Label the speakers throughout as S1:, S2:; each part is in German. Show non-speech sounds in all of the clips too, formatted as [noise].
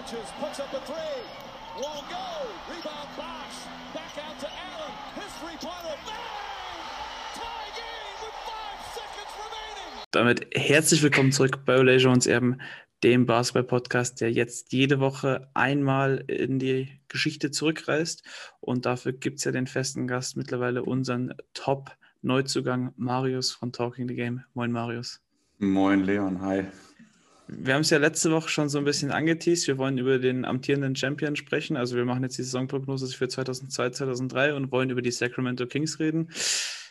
S1: touches, puts up a three. Won't go. Rebound Bosch. Back out to Allen. His three-pointer. Tie game with five seconds remaining.
S2: Damit herzlich willkommen zurück bei Ole Jones Erben, dem Basketball-Podcast, der jetzt jede Woche einmal in die Geschichte zurückreist. Und dafür gibt es ja den festen Gast, mittlerweile unseren Top-Neuzugang Marius von Talking the Game. Moin Marius.
S3: Moin Leon, hi.
S2: Wir haben es ja letzte Woche schon so ein bisschen angeteased. Wir wollen über den amtierenden Champion sprechen. Also wir machen jetzt die Saisonprognose für 2002, 2003 und wollen über die Sacramento Kings reden.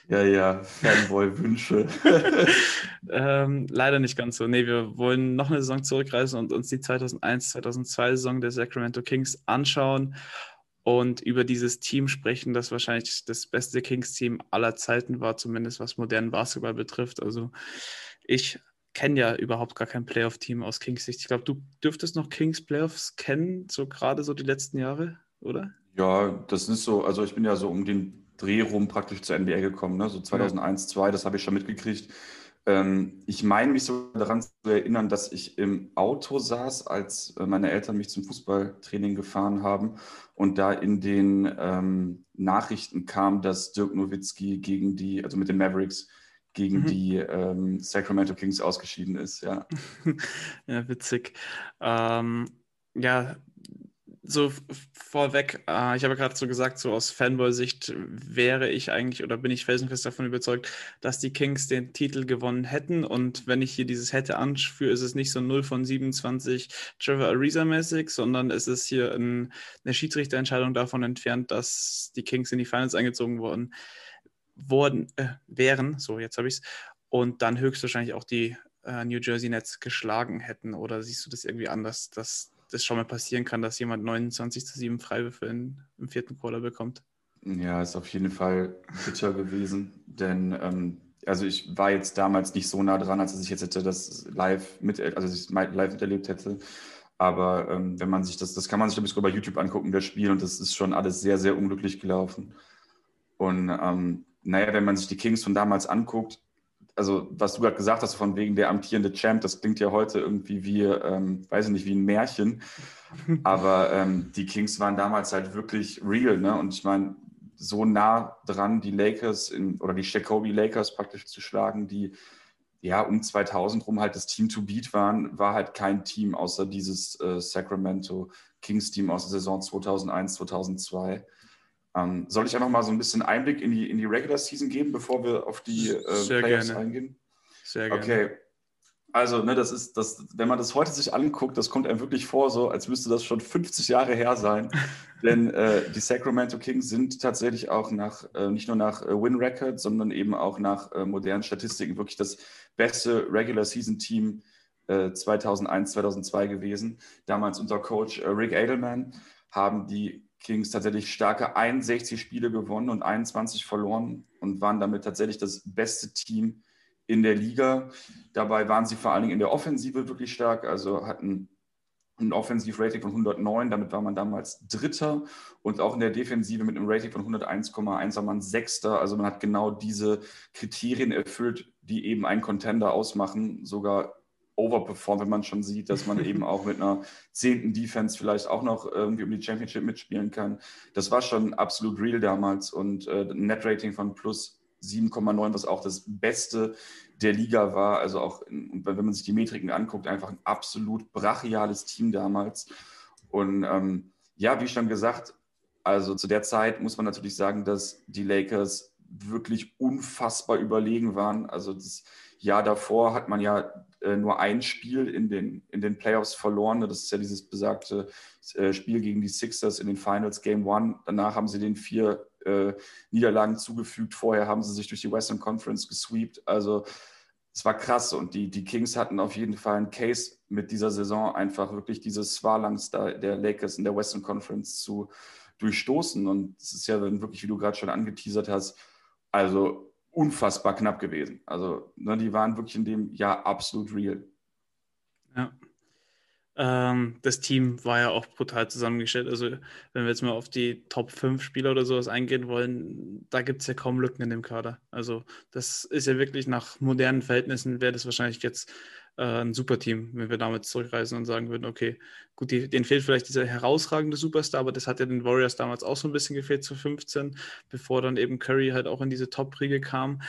S3: Ja, ja, Fanboy-Wünsche. [laughs]
S2: ähm, leider nicht ganz so. Nee, wir wollen noch eine Saison zurückreisen und uns die 2001, 2002 Saison der Sacramento Kings anschauen und über dieses Team sprechen, das wahrscheinlich das beste Kings-Team aller Zeiten war, zumindest was modernen Basketball betrifft. Also ich kenne ja überhaupt gar kein Playoff-Team aus Kings Sicht. Ich glaube, du dürftest noch Kings Playoffs kennen, so gerade so die letzten Jahre, oder?
S3: Ja, das ist so, also ich bin ja so um den Dreh rum praktisch zur NBA gekommen, ne? so 2001, ja. 2002, das habe ich schon mitgekriegt. Ähm, ich meine mich so daran zu erinnern, dass ich im Auto saß, als äh, meine Eltern mich zum Fußballtraining gefahren haben und da in den ähm, Nachrichten kam, dass Dirk Nowitzki gegen die, also mit den Mavericks, gegen mhm. die ähm, Sacramento Kings ausgeschieden ist, ja. [laughs]
S2: ja, witzig. Ähm, ja, so vorweg, äh, ich habe gerade so gesagt, so aus Fanboy-Sicht wäre ich eigentlich oder bin ich felsenfest davon überzeugt, dass die Kings den Titel gewonnen hätten. Und wenn ich hier dieses hätte anführe, ist es nicht so 0 von 27 Trevor Ariza-mäßig, sondern es ist hier ein, eine Schiedsrichterentscheidung davon entfernt, dass die Kings in die Finals eingezogen wurden worden äh, wären, so jetzt habe ich es, und dann höchstwahrscheinlich auch die äh, New Jersey Nets geschlagen hätten. Oder siehst du das irgendwie anders, dass das schon mal passieren kann, dass jemand 29 zu 7 Freiwürfe in, im vierten Quarter bekommt?
S3: Ja, ist auf jeden Fall bitter gewesen, denn ähm, also ich war jetzt damals nicht so nah dran, als dass ich jetzt hätte das live mit, also ich live miterlebt hätte. Aber ähm, wenn man sich das, das kann man sich ein bisschen bei YouTube angucken, das Spiel, und das ist schon alles sehr, sehr unglücklich gelaufen. Und ähm, naja, wenn man sich die Kings von damals anguckt, also was du gerade gesagt hast, von wegen der amtierende Champ, das klingt ja heute irgendwie wie, ähm, weiß ich nicht, wie ein Märchen. [laughs] Aber ähm, die Kings waren damals halt wirklich real, ne? Und ich meine, so nah dran, die Lakers in, oder die Jacoby Lakers praktisch zu schlagen, die ja um 2000 rum halt das Team to beat waren, war halt kein Team außer dieses äh, Sacramento Kings Team aus der Saison 2001, 2002. Ähm, soll ich einfach mal so ein bisschen Einblick in die, in die Regular Season geben, bevor wir auf die äh, Playoffs gerne. eingehen?
S2: Sehr gerne.
S3: Okay. Also, ne, das ist, das, wenn man das heute sich anguckt, das kommt einem wirklich vor, so als müsste das schon 50 Jahre her sein. [laughs] Denn äh, die Sacramento Kings sind tatsächlich auch nach, äh, nicht nur nach äh, Win Record, sondern eben auch nach äh, modernen Statistiken wirklich das beste Regular Season Team 2001, äh, 2002 gewesen. Damals unter Coach äh, Rick Edelman haben die Kings tatsächlich starke 61 Spiele gewonnen und 21 verloren und waren damit tatsächlich das beste Team in der Liga. Dabei waren sie vor allen Dingen in der Offensive wirklich stark, also hatten ein Offensivrating von 109, damit war man damals Dritter und auch in der Defensive mit einem Rating von 101,1 war man Sechster. Also man hat genau diese Kriterien erfüllt, die eben einen Contender ausmachen, sogar overperformt, wenn man schon sieht, dass man eben auch mit einer zehnten Defense vielleicht auch noch irgendwie um die Championship mitspielen kann. Das war schon absolut real damals und äh, Net-Rating von plus 7,9, was auch das Beste der Liga war. Also auch, in, wenn man sich die Metriken anguckt, einfach ein absolut brachiales Team damals. Und ähm, ja, wie schon gesagt, also zu der Zeit muss man natürlich sagen, dass die Lakers wirklich unfassbar überlegen waren. Also das Jahr davor hat man ja äh, nur ein Spiel in den, in den Playoffs verloren. Das ist ja dieses besagte äh, Spiel gegen die Sixers in den Finals Game One. Danach haben sie den vier äh, Niederlagen zugefügt. Vorher haben sie sich durch die Western Conference gesweept. Also es war krass und die, die Kings hatten auf jeden Fall einen Case mit dieser Saison, einfach wirklich diese Swalangs der Lakers in der Western Conference zu durchstoßen. Und es ist ja dann wirklich, wie du gerade schon angeteasert hast, also unfassbar knapp gewesen. Also ne, die waren wirklich in dem Jahr absolut real.
S2: Ja. Ähm, das Team war ja auch brutal zusammengestellt. Also wenn wir jetzt mal auf die Top 5 Spieler oder sowas eingehen wollen, da gibt es ja kaum Lücken in dem Kader. Also das ist ja wirklich nach modernen Verhältnissen, wäre das wahrscheinlich jetzt ein super Team, wenn wir damit zurückreisen und sagen würden, okay, gut, die, denen fehlt vielleicht dieser herausragende Superstar, aber das hat ja den Warriors damals auch so ein bisschen gefehlt zu 15, bevor dann eben Curry halt auch in diese Top-Riege kam.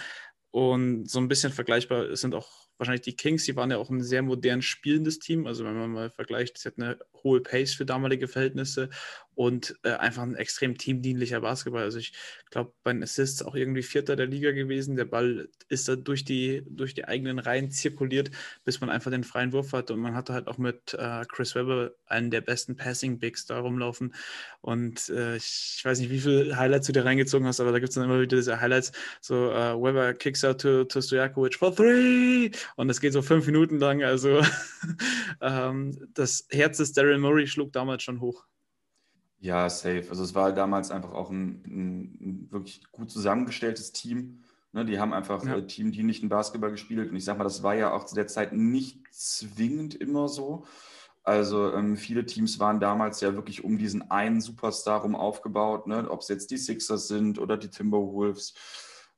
S2: Und so ein bisschen vergleichbar sind auch wahrscheinlich die Kings, die waren ja auch ein sehr modern spielendes Team. Also wenn man mal vergleicht, sie hatten eine hohe Pace für damalige Verhältnisse und äh, einfach ein extrem teamdienlicher Basketball. Also ich glaube, bei den Assists auch irgendwie Vierter der Liga gewesen. Der Ball ist da durch die, durch die eigenen Reihen zirkuliert, bis man einfach den freien Wurf hatte. Und man hatte halt auch mit äh, Chris Webber einen der besten Passing-Bigs da rumlaufen. Und äh, ich, weiß nicht, wie viele Highlights du dir reingezogen hast, aber da gibt es dann immer wieder diese Highlights, so uh, Webber kicks out to, to Stojakovic for three und das geht so fünf Minuten lang. Also [laughs] ähm, das Herz des Daryl Murray schlug damals schon hoch.
S3: Ja, safe. Also es war damals einfach auch ein, ein, ein wirklich gut zusammengestelltes Team. Ne, die haben einfach ja. äh, teamdienlichen Basketball gespielt. Und ich sag mal, das war ja auch zu der Zeit nicht zwingend immer so. Also ähm, viele Teams waren damals ja wirklich um diesen einen Superstar rum aufgebaut, ne? ob es jetzt die Sixers sind oder die Timberwolves,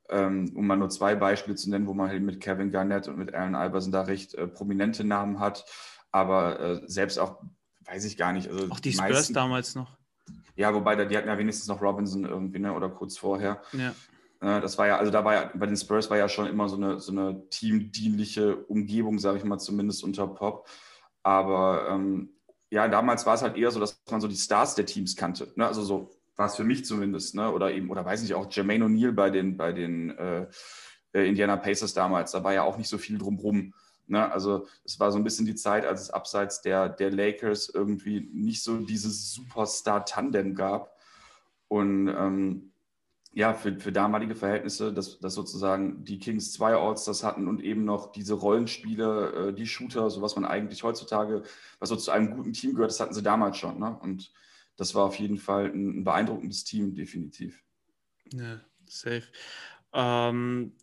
S3: ähm, um mal nur zwei Beispiele zu nennen, wo man halt mit Kevin Garnett und mit Allen Iverson da recht äh, prominente Namen hat. Aber äh, selbst auch, weiß ich gar nicht. Also
S2: auch die, die Spurs meisten, damals noch.
S3: Ja, wobei die hatten ja wenigstens noch Robinson irgendwie, ne? oder kurz vorher.
S2: Ja.
S3: Äh, das war ja, also da war ja, bei den Spurs war ja schon immer so eine, so eine teamdienliche Umgebung, sage ich mal, zumindest unter Pop. Aber ähm, ja, damals war es halt eher so, dass man so die Stars der Teams kannte. Ne? Also so war es für mich zumindest, ne? Oder eben, oder weiß nicht, auch Jermaine O'Neal bei den, bei den äh, äh Indiana Pacers damals, da war ja auch nicht so viel drumrum. Ne? Also es war so ein bisschen die Zeit, als es abseits der, der Lakers irgendwie nicht so dieses Superstar-Tandem gab. Und ähm, ja, für, für damalige Verhältnisse, dass, dass sozusagen die Kings zwei Allstars hatten und eben noch diese Rollenspiele, äh, die Shooter, so was man eigentlich heutzutage, was so zu einem guten Team gehört, das hatten sie damals schon. Ne? Und das war auf jeden Fall ein, ein beeindruckendes Team, definitiv.
S2: Ja, safe. Ähm,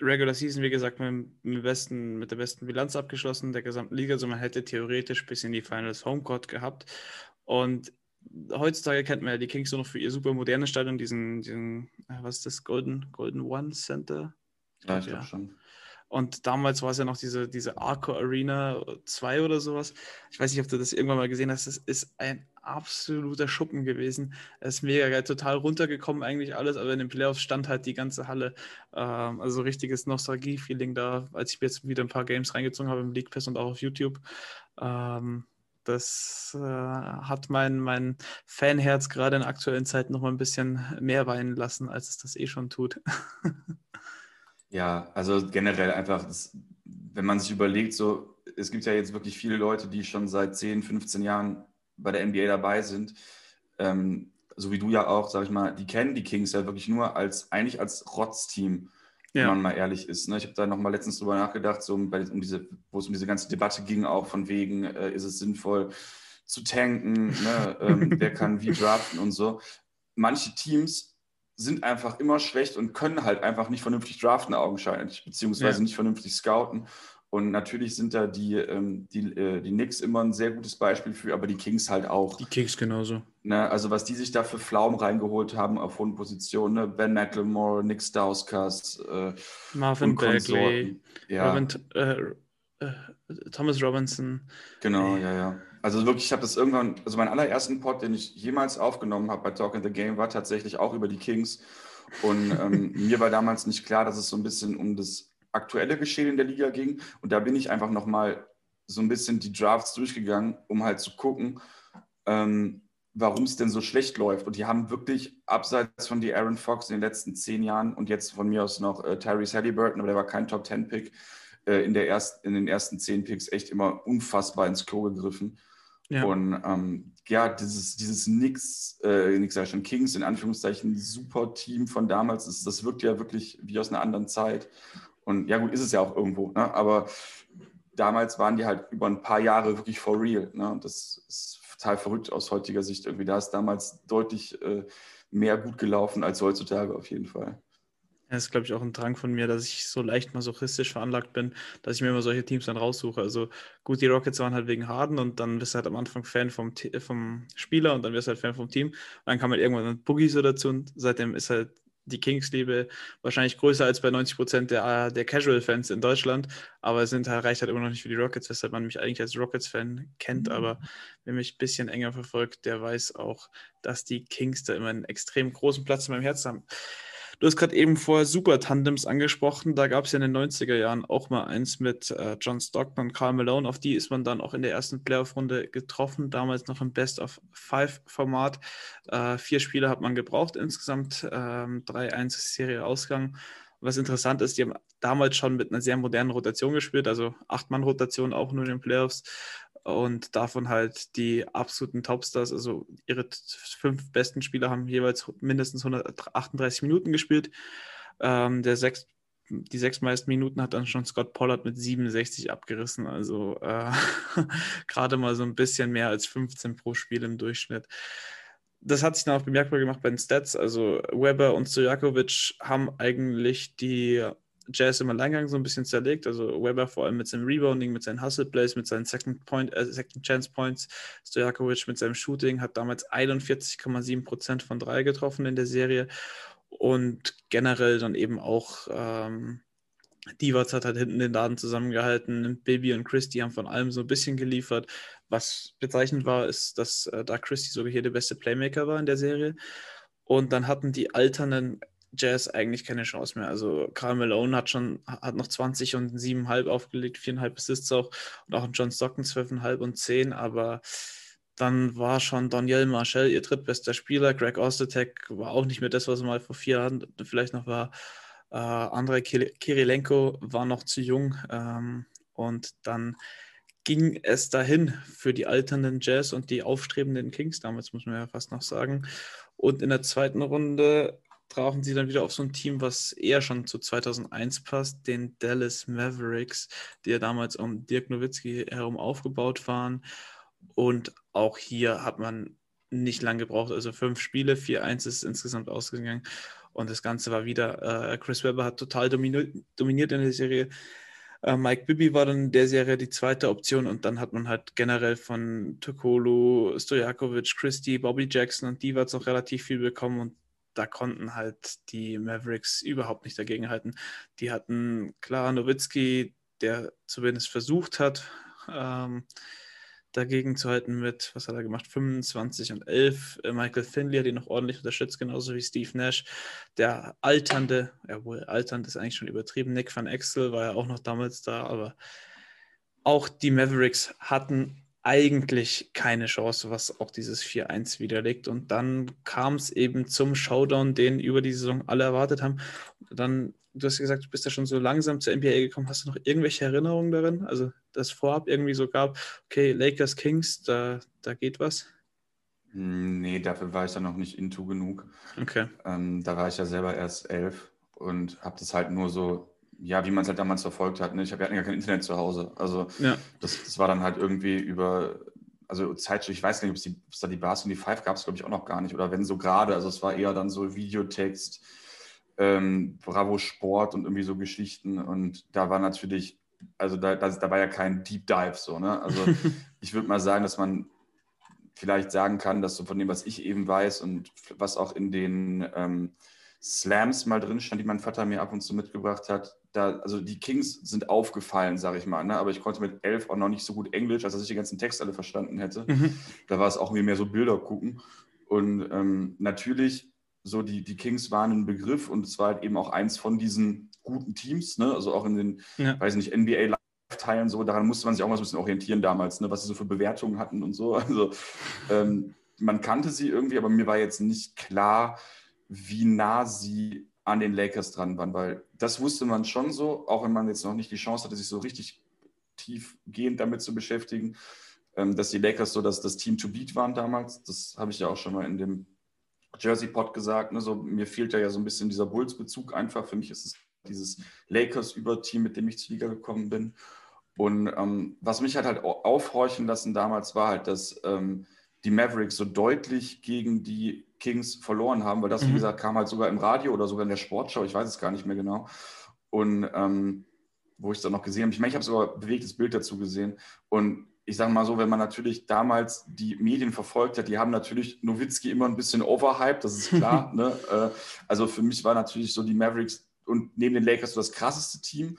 S2: Regular Season, wie gesagt, mit, mit, besten, mit der besten Bilanz abgeschlossen der gesamten Liga. Also man hätte theoretisch bis in die Finals Homecourt gehabt. Und heutzutage kennt man ja die Kings nur noch für ihr super modernes Stadion, diesen, diesen äh, was ist das, Golden, Golden One Center?
S3: Ja, ich glaube ja. schon.
S2: Und damals war es ja noch diese, diese Arco Arena 2 oder sowas. Ich weiß nicht, ob du das irgendwann mal gesehen hast. Das ist ein absoluter Schuppen gewesen. Es ist mega geil, total runtergekommen eigentlich alles, aber in den Playoffs stand halt die ganze Halle. Ähm, also richtiges Nostalgie-Feeling da, als ich mir jetzt wieder ein paar Games reingezogen habe im League Pass und auch auf YouTube. Ähm, das äh, hat mein, mein Fanherz gerade in aktuellen Zeiten noch mal ein bisschen mehr weinen lassen, als es das eh schon tut. [laughs]
S3: ja, also generell einfach, das, wenn man sich überlegt, so, es gibt ja jetzt wirklich viele Leute, die schon seit 10, 15 Jahren bei der NBA dabei sind. Ähm, so wie du ja auch, sag ich mal, die kennen die Kings ja wirklich nur als, eigentlich als Rotzteam ja. wenn man mal ehrlich ist. Ne? Ich habe da noch mal letztens drüber nachgedacht, so um, um diese, wo es um diese ganze Debatte ging, auch von wegen, äh, ist es sinnvoll zu tanken, ne? [laughs] ähm, wer kann wie draften und so. Manche Teams sind einfach immer schlecht und können halt einfach nicht vernünftig draften, augenscheinlich, beziehungsweise ja. nicht vernünftig scouten. Und natürlich sind da die, ähm, die, äh, die Knicks immer ein sehr gutes Beispiel für, aber die Kings halt auch.
S2: Die Kings genauso.
S3: Ne, also was die sich da für Pflaumen reingeholt haben auf hohen Positionen, ne? Ben McLemore, Nick Stauskas, äh,
S2: Marvin Bagley, ja. Robin, äh, äh, Thomas Robinson.
S3: Genau, ja, ja. Also wirklich, ich habe das irgendwann, also meinen allerersten Pod, den ich jemals aufgenommen habe bei Talk in the Game, war tatsächlich auch über die Kings. Und ähm, [laughs] mir war damals nicht klar, dass es so ein bisschen um das aktuelle Geschehen in der Liga ging. Und da bin ich einfach nochmal so ein bisschen die Drafts durchgegangen, um halt zu gucken, ähm, warum es denn so schlecht läuft. Und die haben wirklich abseits von die Aaron Fox in den letzten zehn Jahren und jetzt von mir aus noch äh, Tyrese Halliburton, aber der war kein Top-10-Pick, äh, in, in den ersten zehn Picks echt immer unfassbar ins Klo gegriffen. Ja. Und ähm, ja, dieses, dieses Nix, äh, Nix sag ich schon, Kings in Anführungszeichen, super Team von damals, das, das wirkt ja wirklich wie aus einer anderen Zeit. Und ja, gut, ist es ja auch irgendwo. Ne? Aber damals waren die halt über ein paar Jahre wirklich for real. Ne? Und das ist total verrückt aus heutiger Sicht irgendwie. Da ist damals deutlich äh, mehr gut gelaufen als heutzutage auf jeden Fall.
S2: Das ist, glaube ich, auch ein Drang von mir, dass ich so leicht masochistisch veranlagt bin, dass ich mir immer solche Teams dann raussuche. Also gut, die Rockets waren halt wegen Harden und dann bist du halt am Anfang Fan vom, vom Spieler und dann wirst du halt Fan vom Team. Und dann kam halt irgendwann Boogie so dazu und seitdem ist halt die Kings-Liebe wahrscheinlich größer als bei 90 Prozent der, der Casual-Fans in Deutschland, aber es sind halt, reicht halt immer noch nicht für die Rockets, weshalb man mich eigentlich als Rockets-Fan kennt, mhm. aber wer mich ein bisschen enger verfolgt, der weiß auch, dass die Kings da immer einen extrem großen Platz in meinem Herzen haben. Du hast gerade eben vorher Super-Tandems angesprochen. Da gab es ja in den 90er Jahren auch mal eins mit äh, John Stockton und Carl Malone. Auf die ist man dann auch in der ersten Playoff-Runde getroffen, damals noch im Best-of-Five-Format. Äh, vier Spieler hat man gebraucht insgesamt, ähm, 3-1-Serie Ausgang. Was interessant ist, die haben damals schon mit einer sehr modernen Rotation gespielt, also Acht-Mann-Rotation auch nur in den Playoffs und davon halt die absoluten Topstars, also ihre fünf besten Spieler haben jeweils mindestens 138 Minuten gespielt. Ähm, der sechs, die sechs meisten Minuten hat dann schon Scott Pollard mit 67 abgerissen, also äh, [laughs] gerade mal so ein bisschen mehr als 15 pro Spiel im Durchschnitt. Das hat sich dann auch bemerkbar gemacht bei den Stats. Also Weber und Stojakovic haben eigentlich die Jazz im Alleingang so ein bisschen zerlegt. Also Weber vor allem mit seinem Rebounding, mit seinen Hustle Plays, mit seinen Second Point, äh, Second Chance Points. Stojakovic mit seinem Shooting hat damals 41,7 Prozent von drei getroffen in der Serie und generell dann eben auch ähm, Divac hat halt hinten den Laden zusammengehalten. Baby und Christy haben von allem so ein bisschen geliefert. Was bezeichnend war, ist, dass äh, da Christy sogar hier der beste Playmaker war in der Serie. Und dann hatten die alternden Jazz eigentlich keine Chance mehr. Also Karl Malone hat schon hat noch 20 und 7,5 aufgelegt, 4,5 Assists auch und auch John Stockton 12,5 und 10, aber dann war schon Daniel Marshall ihr drittbester Spieler. Greg Ostetek war auch nicht mehr das, was er mal vor vier Jahren vielleicht noch war. Äh, Andrei Kirilenko war noch zu jung ähm, und dann ging es dahin für die alternden Jazz und die aufstrebenden Kings, damals muss man ja fast noch sagen. Und in der zweiten Runde brauchen sie dann wieder auf so ein Team, was eher schon zu 2001 passt, den Dallas Mavericks, die ja damals um Dirk Nowitzki herum aufgebaut waren. Und auch hier hat man nicht lange gebraucht, also fünf Spiele, 4-1 ist insgesamt ausgegangen. Und das Ganze war wieder, äh, Chris Webber hat total dominiert, dominiert in der Serie. Äh, Mike Bibby war dann in der Serie die zweite Option und dann hat man halt generell von Tokolo, Stojakovic, Christie, Bobby Jackson und Divac auch relativ viel bekommen und da konnten halt die Mavericks überhaupt nicht dagegenhalten. Die hatten klar Nowitzki, der zumindest versucht hat, ähm, dagegen zu halten mit, was hat er gemacht, 25 und 11. Äh, Michael Finley hat ihn noch ordentlich unterstützt, genauso wie Steve Nash. Der alternde, jawohl, alternd ist eigentlich schon übertrieben. Nick van Exel war ja auch noch damals da, aber auch die Mavericks hatten eigentlich keine Chance, was auch dieses 4-1 widerlegt. Und dann kam es eben zum Showdown, den über die Saison alle erwartet haben. Dann, du hast gesagt, du bist ja schon so langsam zur NBA gekommen. Hast du noch irgendwelche Erinnerungen darin? Also, dass vorab irgendwie so gab, okay, Lakers Kings, da, da geht was?
S3: Nee, dafür war ich dann noch nicht into genug. Okay. Ähm, da war ich ja selber erst elf und habe das halt nur so ja, wie man es halt damals verfolgt hat. Ne? Ich habe ja kein Internet zu Hause. Also ja. das, das, war dann halt irgendwie über, also Zeit, ich weiß gar nicht, ob es da die Bars und die Five gab es, glaube ich, auch noch gar nicht. Oder wenn so gerade, also es war eher dann so Videotext, ähm, Bravo Sport und irgendwie so Geschichten. Und da war natürlich, also da, da, da war ja kein Deep Dive so, ne? Also [laughs] ich würde mal sagen, dass man vielleicht sagen kann, dass so von dem, was ich eben weiß und was auch in den ähm, Slams mal drin stand, die mein Vater mir ab und zu mitgebracht hat. Da, also die Kings sind aufgefallen, sage ich mal. Ne? Aber ich konnte mit elf auch noch nicht so gut Englisch, als dass ich die ganzen Texte alle verstanden hätte. Mhm. Da war es auch mehr so Bilder gucken. Und ähm, natürlich, so die, die Kings waren ein Begriff und es war halt eben auch eins von diesen guten Teams, ne? also auch in den, ja. weiß nicht, NBA Teilen so, daran musste man sich auch mal so ein bisschen orientieren damals, ne? was sie so für Bewertungen hatten und so. Also ähm, man kannte sie irgendwie, aber mir war jetzt nicht klar, wie nah sie an den Lakers dran waren, weil das wusste man schon so, auch wenn man jetzt noch nicht die Chance hatte, sich so richtig tiefgehend damit zu beschäftigen, ähm, dass die Lakers so das, das Team to beat waren damals. Das habe ich ja auch schon mal in dem Jersey-Pod gesagt. Ne? So, mir fehlt ja so ein bisschen dieser Bulls-Bezug einfach. Für mich ist es dieses Lakers-Überteam, mit dem ich zur Liga gekommen bin. Und ähm, was mich halt, halt aufhorchen lassen damals war halt, dass ähm, die Mavericks so deutlich gegen die Kings verloren haben, weil das, mhm. wie gesagt, kam halt sogar im Radio oder sogar in der Sportschau, ich weiß es gar nicht mehr genau. Und ähm, wo ich es dann noch gesehen habe, ich meine, ich habe sogar bewegtes Bild dazu gesehen. Und ich sage mal so, wenn man natürlich damals die Medien verfolgt hat, die haben natürlich Nowitzki immer ein bisschen overhyped, das ist klar. [laughs] ne? Äh, also für mich war natürlich so die Mavericks und neben den Lakers so das krasseste Team,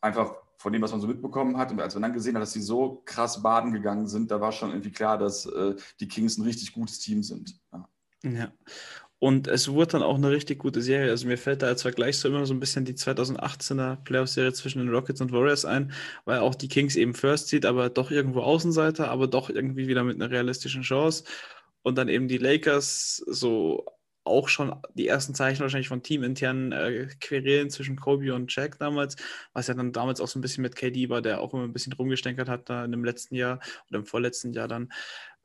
S3: einfach von dem, was man so mitbekommen hat. Und als man dann gesehen hat, dass sie so krass baden gegangen sind, da war schon irgendwie klar, dass äh, die Kings ein richtig gutes Team sind.
S2: Ja. ja. Und es wurde dann auch eine richtig gute Serie. Also mir fällt da als Vergleich so immer so ein bisschen die 2018er Playoff-Serie zwischen den Rockets und Warriors ein, weil auch die Kings eben First Seed, aber doch irgendwo Außenseiter, aber doch irgendwie wieder mit einer realistischen Chance. Und dann eben die Lakers so auch schon die ersten Zeichen wahrscheinlich von teaminternen äh, Querelen zwischen Kobe und Jack damals, was ja dann damals auch so ein bisschen mit KD war, der auch immer ein bisschen rumgestänkert hat da in dem letzten Jahr oder im vorletzten Jahr dann.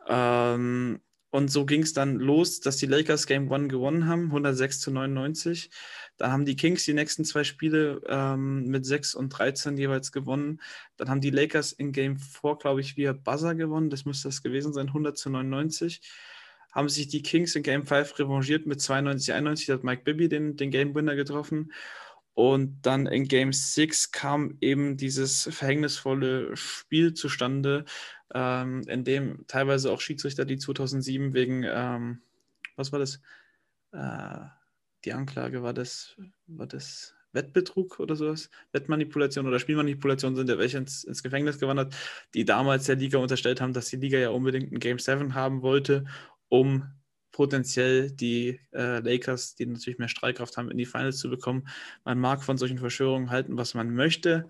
S2: Ähm, und so ging es dann los, dass die Lakers Game One gewonnen haben, 106 zu 99. Dann haben die Kings die nächsten zwei Spiele ähm, mit 6 und 13 jeweils gewonnen. Dann haben die Lakers in Game 4, glaube ich, via Buzzer gewonnen. Das müsste das gewesen sein, 100 zu 99. Haben sich die Kings in Game 5 revanchiert mit 92 91. Da hat Mike Bibby den, den Game Winner getroffen. Und dann in Game 6 kam eben dieses verhängnisvolle Spiel zustande, ähm, in dem teilweise auch Schiedsrichter, die 2007 wegen, ähm, was war das? Äh, die Anklage war das, war das Wettbetrug oder sowas, Wettmanipulation oder Spielmanipulation sind ja welche ins, ins, Gefängnis gewandert, die damals der Liga unterstellt haben, dass die Liga ja unbedingt ein Game 7 haben wollte, um potenziell die äh, Lakers, die natürlich mehr Streitkraft haben, in die Finals zu bekommen. Man mag von solchen Verschwörungen halten, was man möchte.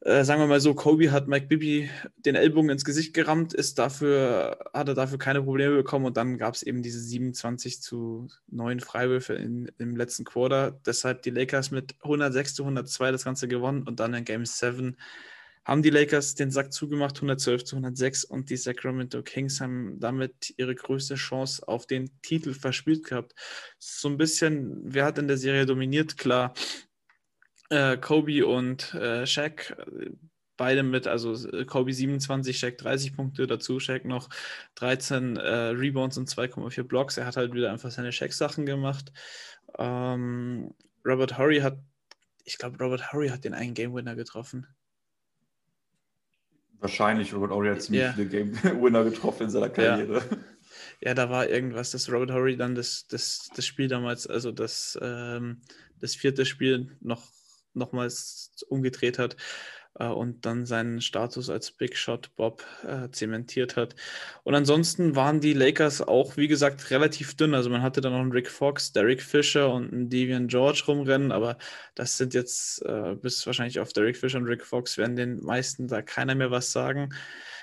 S2: Äh, sagen wir mal so, Kobe hat Mike Bibby den Ellbogen ins Gesicht gerammt, ist dafür, hat er dafür keine Probleme bekommen und dann gab es eben diese 27 zu 9 Freiwürfe in, im letzten Quarter. Deshalb die Lakers mit 106 zu 102 das Ganze gewonnen und dann in Game 7 haben die Lakers den Sack zugemacht, 112 zu 106 und die Sacramento Kings haben damit ihre größte Chance auf den Titel verspielt gehabt. So ein bisschen, wer hat in der Serie dominiert? Klar, äh, Kobe und äh, Shaq, beide mit, also äh, Kobe 27, Shaq 30 Punkte, dazu Shaq noch 13 äh, Rebounds und 2,4 Blocks. Er hat halt wieder einfach seine Shaq-Sachen gemacht. Ähm, Robert Horry hat, ich glaube, Robert Horry hat den einen Game Winner getroffen.
S3: Wahrscheinlich, Robert Horry hat ziemlich yeah. viele Game [laughs] Winner getroffen in seiner Karriere.
S2: Ja. ja. da war irgendwas, dass Robert Horry dann das, das, das Spiel damals, also das, ähm, das vierte Spiel noch nochmals umgedreht hat und dann seinen Status als Big Shot Bob äh, zementiert hat. Und ansonsten waren die Lakers auch, wie gesagt, relativ dünn. Also man hatte dann noch einen Rick Fox, Derek Fisher und einen Devian George rumrennen, aber das sind jetzt äh, bis wahrscheinlich auf Derek Fisher und Rick Fox werden den meisten da keiner mehr was sagen.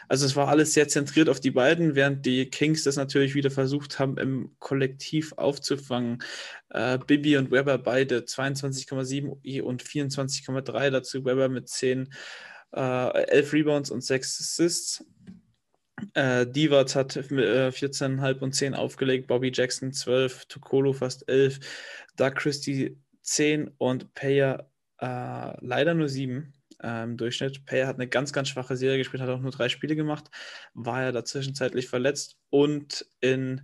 S2: Also es war alles sehr zentriert auf die beiden, während die Kings das natürlich wieder versucht haben, im Kollektiv aufzufangen. Äh, Bibi und Weber beide 22,7 und 24,3 dazu. Weber mit 10, äh, 11 Rebounds und 6 Assists. Äh, Divac hat äh, 14,5 und 10 aufgelegt, Bobby Jackson 12, Tokolo fast 11, Doug Christie 10 und Payer äh, leider nur 7 ähm, Durchschnitt. Payer hat eine ganz, ganz schwache Serie gespielt, hat auch nur drei Spiele gemacht, war ja dazwischenzeitlich verletzt und in,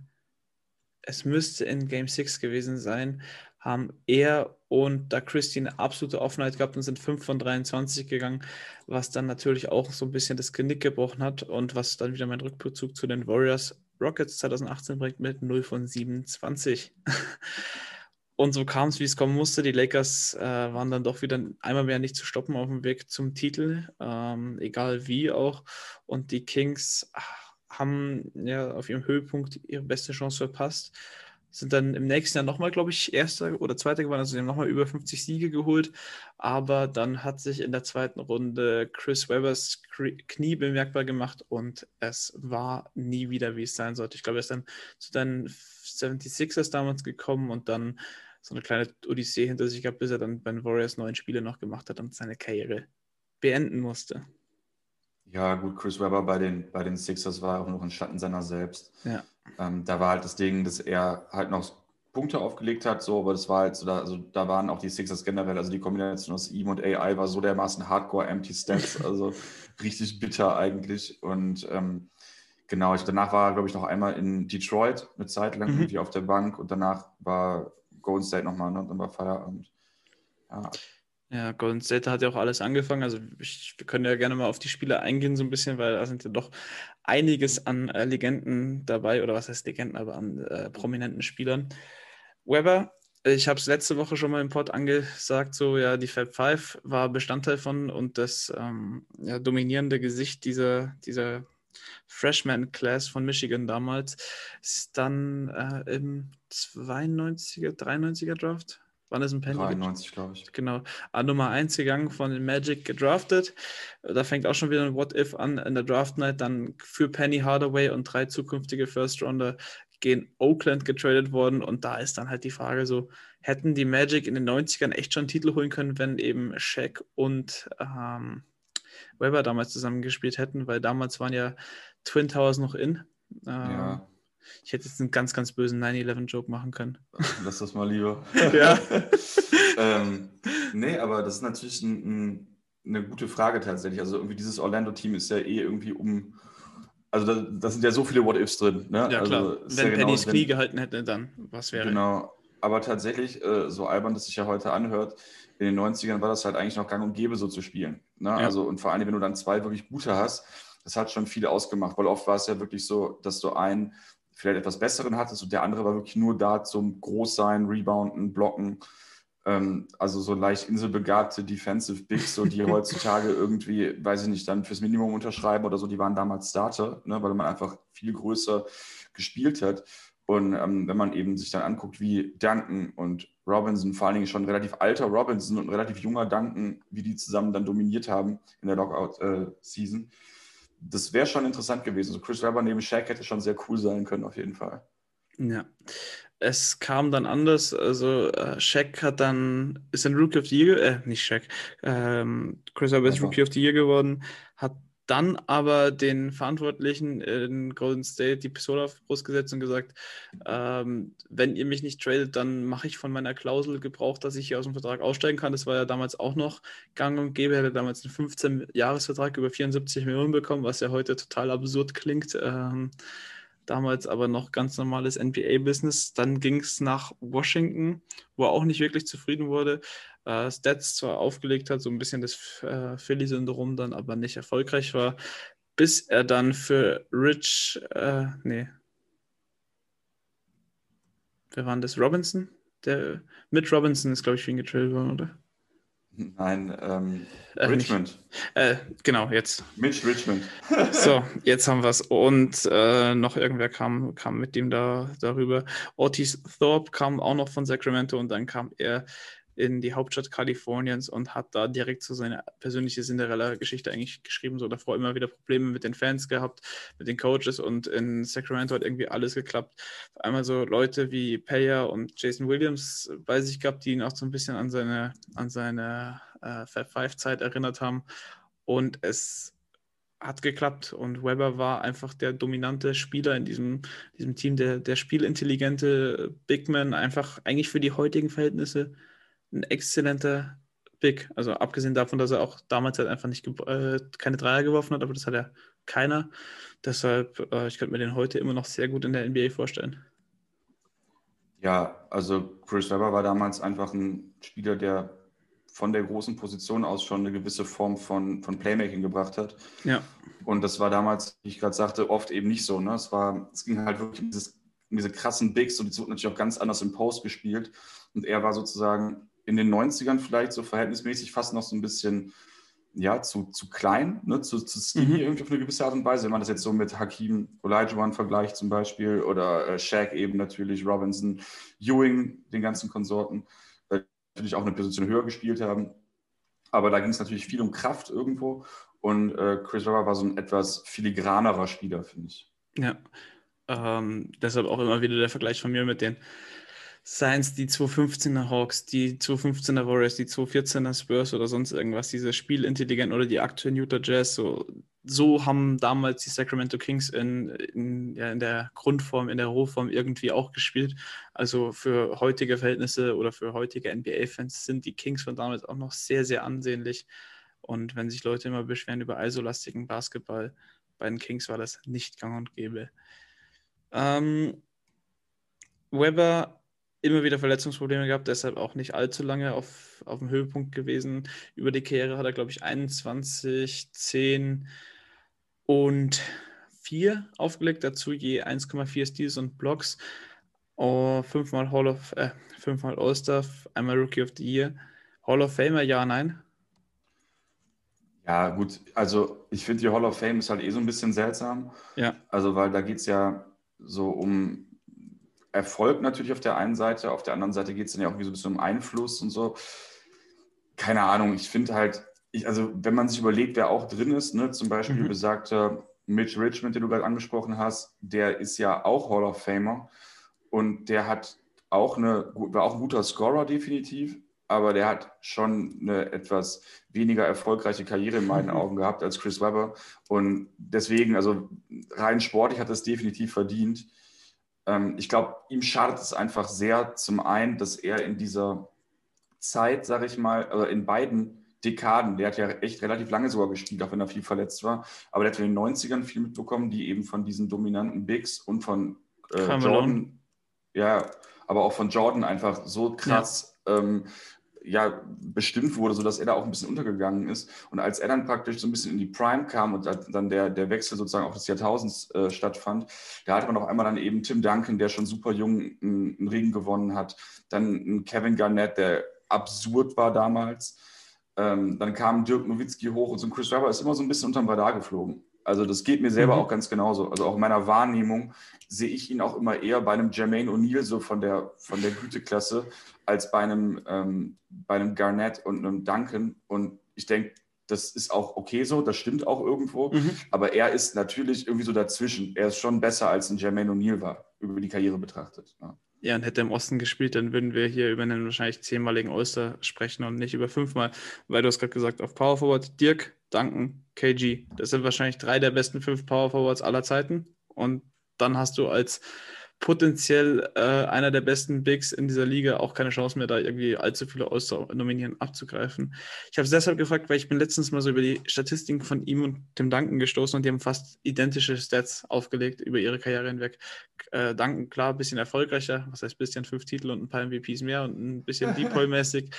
S2: es müsste in Game 6 gewesen sein, haben er und da Christie eine absolute Offenheit gehabt und sind 5 von 23 gegangen, was dann natürlich auch so ein bisschen das Genick gebrochen hat und was dann wieder mein Rückbezug zu den Warriors Rockets 2018 bringt mit 0 von 27. [laughs] Und so kam es, wie es kommen musste. Die Lakers äh, waren dann doch wieder einmal mehr nicht zu stoppen auf dem Weg zum Titel, ähm, egal wie auch. Und die Kings haben ja auf ihrem Höhepunkt ihre beste Chance verpasst. Sind dann im nächsten Jahr nochmal, glaube ich, Erster oder Zweiter geworden, also sie haben nochmal über 50 Siege geholt. Aber dann hat sich in der zweiten Runde Chris Webbers Knie bemerkbar gemacht und es war nie wieder, wie es sein sollte. Ich glaube, er ist dann zu den 76ers damals gekommen und dann so eine kleine Odyssee hinter sich gehabt, bis er dann bei den Warriors neun Spiele noch gemacht hat und seine Karriere beenden musste.
S3: Ja, gut, Chris Webber bei den, bei den Sixers war auch noch ein Schatten seiner selbst.
S2: Ja.
S3: Ähm, da war halt das Ding, dass er halt noch Punkte aufgelegt hat, so, aber das war halt so, da, also da waren auch die Sixers generell, also die Kombination aus ihm und AI war so dermaßen hardcore empty stats, [laughs] also richtig bitter eigentlich. Und ähm, genau, ich, danach war er, glaube ich, noch einmal in Detroit eine Zeit lang mhm. irgendwie auf der Bank und danach war Golden State nochmal, ne? dann war Feierabend.
S2: Ja. Ja, Golden State hat ja auch alles angefangen. Also ich, wir können ja gerne mal auf die Spiele eingehen, so ein bisschen, weil da sind ja doch einiges an äh, Legenden dabei, oder was heißt Legenden, aber an äh, prominenten Spielern. Weber, ich habe es letzte Woche schon mal im Pod angesagt, so ja, die Fab Five war Bestandteil von und das ähm, ja, dominierende Gesicht dieser, dieser Freshman-Class von Michigan damals ist dann äh, im 92er, 93er Draft Wann ist ein Penny?
S3: 93, glaube ich.
S2: Genau. An Nummer 1 gegangen, von den Magic gedraftet. Da fängt auch schon wieder ein What-If an in der Draft Night. Dann für Penny Hardaway und drei zukünftige First Rounder gegen Oakland getradet worden. Und da ist dann halt die Frage so, hätten die Magic in den 90ern echt schon Titel holen können, wenn eben Shaq und ähm, Weber damals zusammengespielt hätten, weil damals waren ja Twin Towers noch in. Ähm, ja. Ich hätte jetzt einen ganz, ganz bösen 9-11-Joke machen können.
S3: Lass das mal lieber. [laughs]
S2: Ja. [laughs]
S3: ähm, nee, aber das ist natürlich ein, ein, eine gute Frage tatsächlich. Also irgendwie dieses Orlando-Team ist ja eh irgendwie um. Also da, da sind ja so viele What-Ifs drin. Ne?
S2: Ja,
S3: also,
S2: klar. Wenn ja Penny das Knie gehalten hätte, dann was wäre?
S3: Genau. Aber tatsächlich, äh, so albern das sich ja heute anhört, in den 90ern war das halt eigentlich noch gang und gäbe, so zu spielen. Ne? Ja. Also, und vor allem, wenn du dann zwei wirklich gute hast, das hat schon viel ausgemacht, weil oft war es ja wirklich so, dass du einen vielleicht etwas besseren hattest und der andere war wirklich nur da zum Großsein, Rebounden, Blocken. Ähm, also so leicht inselbegabte Defensive Bigs, so die [laughs] heutzutage irgendwie, weiß ich nicht, dann fürs Minimum unterschreiben oder so, die waren damals Starter, ne, weil man einfach viel größer gespielt hat. Und ähm, wenn man eben sich dann anguckt, wie Duncan und Robinson, vor allen Dingen schon relativ alter Robinson und relativ junger Duncan, wie die zusammen dann dominiert haben in der Lockout-Season, äh, das wäre schon interessant gewesen. So Chris Webber neben Shaq hätte schon sehr cool sein können, auf jeden Fall.
S2: Ja. Es kam dann anders. Also, äh, Shaq hat dann, ist ein Rookie of the Year, äh, nicht Shaq, ähm, Chris Webber ist Rookie of the Year geworden, hat dann aber den Verantwortlichen in Golden State die Pistole auf Brust gesetzt und gesagt, ähm, wenn ihr mich nicht tradet, dann mache ich von meiner Klausel Gebrauch, dass ich hier aus dem Vertrag aussteigen kann. Das war ja damals auch noch gang und gäbe. Er hätte damals einen 15-Jahres-Vertrag über 74 Millionen bekommen, was ja heute total absurd klingt. Ähm, damals aber noch ganz normales NBA-Business. Dann ging es nach Washington, wo er auch nicht wirklich zufrieden wurde äh, Stats zwar aufgelegt hat, so ein bisschen das äh, Philly-Syndrom dann aber nicht erfolgreich war, bis er dann für Rich, äh, nee, wer war denn das? Robinson? Der Mitch Robinson ist, glaube ich, für ihn getradet worden, oder?
S3: Nein, ähm, äh, Richmond.
S2: Äh, genau, jetzt.
S3: Mitch Richmond. [laughs]
S2: so, jetzt haben wir es. Und äh, noch irgendwer kam, kam mit dem da darüber. Otis Thorpe kam auch noch von Sacramento und dann kam er in die Hauptstadt Kaliforniens und hat da direkt so seine persönliche Cinderella-Geschichte eigentlich geschrieben. So davor immer wieder Probleme mit den Fans gehabt, mit den Coaches und in Sacramento hat irgendwie alles geklappt. Einmal so Leute wie Payer und Jason Williams bei sich gehabt, die ihn auch so ein bisschen an seine, an seine äh, Fab Five-Zeit erinnert haben. Und es hat geklappt und Weber war einfach der dominante Spieler in diesem, diesem Team, der, der spielintelligente Big Man, einfach eigentlich für die heutigen Verhältnisse ein exzellenter Big. Also abgesehen davon, dass er auch damals halt einfach nicht äh, keine Dreier geworfen hat, aber das hat ja keiner. Deshalb, äh, ich könnte mir den heute immer noch sehr gut in der NBA vorstellen.
S3: Ja, also Chris Webber war damals einfach ein Spieler, der von der großen Position aus schon eine gewisse Form von, von Playmaking gebracht hat.
S2: Ja.
S3: Und das war damals, wie ich gerade sagte, oft eben nicht so. Ne? Es, war, es ging halt wirklich um, dieses, um diese krassen Bigs und die wurden natürlich auch ganz anders im Post gespielt. Und er war sozusagen in den 90ern vielleicht so verhältnismäßig fast noch so ein bisschen ja, zu, zu klein, ne, zu, zu skinny mhm. irgendwie auf eine gewisse Art und Weise. Wenn man das jetzt so mit Hakim Olajuwon vergleicht zum Beispiel oder äh, Shaq eben natürlich, Robinson, Ewing, den ganzen Konsorten, äh, natürlich auch eine Position höher gespielt haben. Aber da ging es natürlich viel um Kraft irgendwo und äh, Chris Webber war so ein etwas filigranerer Spieler, finde ich.
S2: Ja, ähm, deshalb auch immer wieder der Vergleich von mir mit den seien es die 215er Hawks, die 215er Warriors, die 214er Spurs oder sonst irgendwas, diese Spielintelligent oder die aktuellen Utah Jazz, so, so haben damals die Sacramento Kings in, in, ja, in der Grundform, in der Rohform irgendwie auch gespielt. Also für heutige Verhältnisse oder für heutige NBA-Fans sind die Kings von damals auch noch sehr, sehr ansehnlich. Und wenn sich Leute immer beschweren über isolastigen Basketball, bei den Kings war das nicht gang und gäbe. Ähm, Weber immer wieder Verletzungsprobleme gehabt, deshalb auch nicht allzu lange auf, auf dem Höhepunkt gewesen. Über die Karriere hat er, glaube ich, 21, 10 und 4 aufgelegt, dazu je 1,4 Steals und Blocks. Oh, fünfmal Hall of, äh, fünfmal All-Star, einmal Rookie of the Year. Hall of Famer, ja, nein?
S3: Ja, gut, also ich finde, die Hall of Fame ist halt eh so ein bisschen seltsam.
S2: Ja.
S3: Also, weil da geht es ja so um Erfolg natürlich auf der einen Seite, auf der anderen Seite geht es dann ja auch irgendwie so ein bisschen um Einfluss und so. Keine Ahnung, ich finde halt, ich, also wenn man sich überlegt, wer auch drin ist, ne, zum Beispiel mhm. besagter Mitch Richmond, den du gerade angesprochen hast, der ist ja auch Hall of Famer und der hat auch eine, war auch ein guter Scorer definitiv, aber der hat schon eine etwas weniger erfolgreiche Karriere in meinen Augen gehabt als Chris Webber. Und deswegen, also rein sportlich hat er es definitiv verdient. Ähm, ich glaube, ihm schadet es einfach sehr, zum einen, dass er in dieser Zeit, sage ich mal, oder in beiden Dekaden, der hat ja echt relativ lange sogar gespielt, auch wenn er viel verletzt war, aber der hat in den 90ern viel mitbekommen, die eben von diesen dominanten Bigs und von äh, Jordan, ja, aber auch von Jordan einfach so krass ja. ähm, ja, bestimmt wurde, sodass er da auch ein bisschen untergegangen ist. Und als er dann praktisch so ein bisschen in die Prime kam und dann der, der Wechsel sozusagen auch des Jahrtausends äh, stattfand, da hatte man auf einmal dann eben Tim Duncan, der schon super jung einen, einen Ring gewonnen hat, dann einen Kevin Garnett, der absurd war damals. Ähm, dann kam Dirk Nowitzki hoch und so ein Chris Webber ist immer so ein bisschen unterm Radar geflogen. Also das geht mir selber mhm. auch ganz genauso. Also auch in meiner Wahrnehmung sehe ich ihn auch immer eher bei einem Jermaine O'Neal so von der, von der Güteklasse als bei einem, ähm, bei einem Garnett und einem Duncan. Und ich denke, das ist auch okay so, das stimmt auch irgendwo. Mhm. Aber er ist natürlich irgendwie so dazwischen. Er ist schon besser als ein Jermaine O'Neal war, über die Karriere betrachtet. Ja.
S2: Ja, und hätte er im Osten gespielt, dann würden wir hier über einen wahrscheinlich zehnmaligen Oyster sprechen und nicht über fünfmal, weil du hast gerade gesagt, auf Power Forward Dirk, Duncan, KG. Das sind wahrscheinlich drei der besten fünf Power Forwards aller Zeiten. Und dann hast du als potenziell äh, einer der besten Bigs in dieser Liga auch keine Chance mehr, da irgendwie allzu viele All-Star-Nominieren abzugreifen. Ich habe es deshalb gefragt, weil ich bin letztens mal so über die Statistiken von ihm und dem Duncan gestoßen und die haben fast identische Stats aufgelegt über ihre Karriere hinweg. Äh, Duncan, klar, ein bisschen erfolgreicher, was heißt ein bisschen, fünf Titel und ein paar MVPs mehr und ein bisschen [laughs] Depoy-mäßig.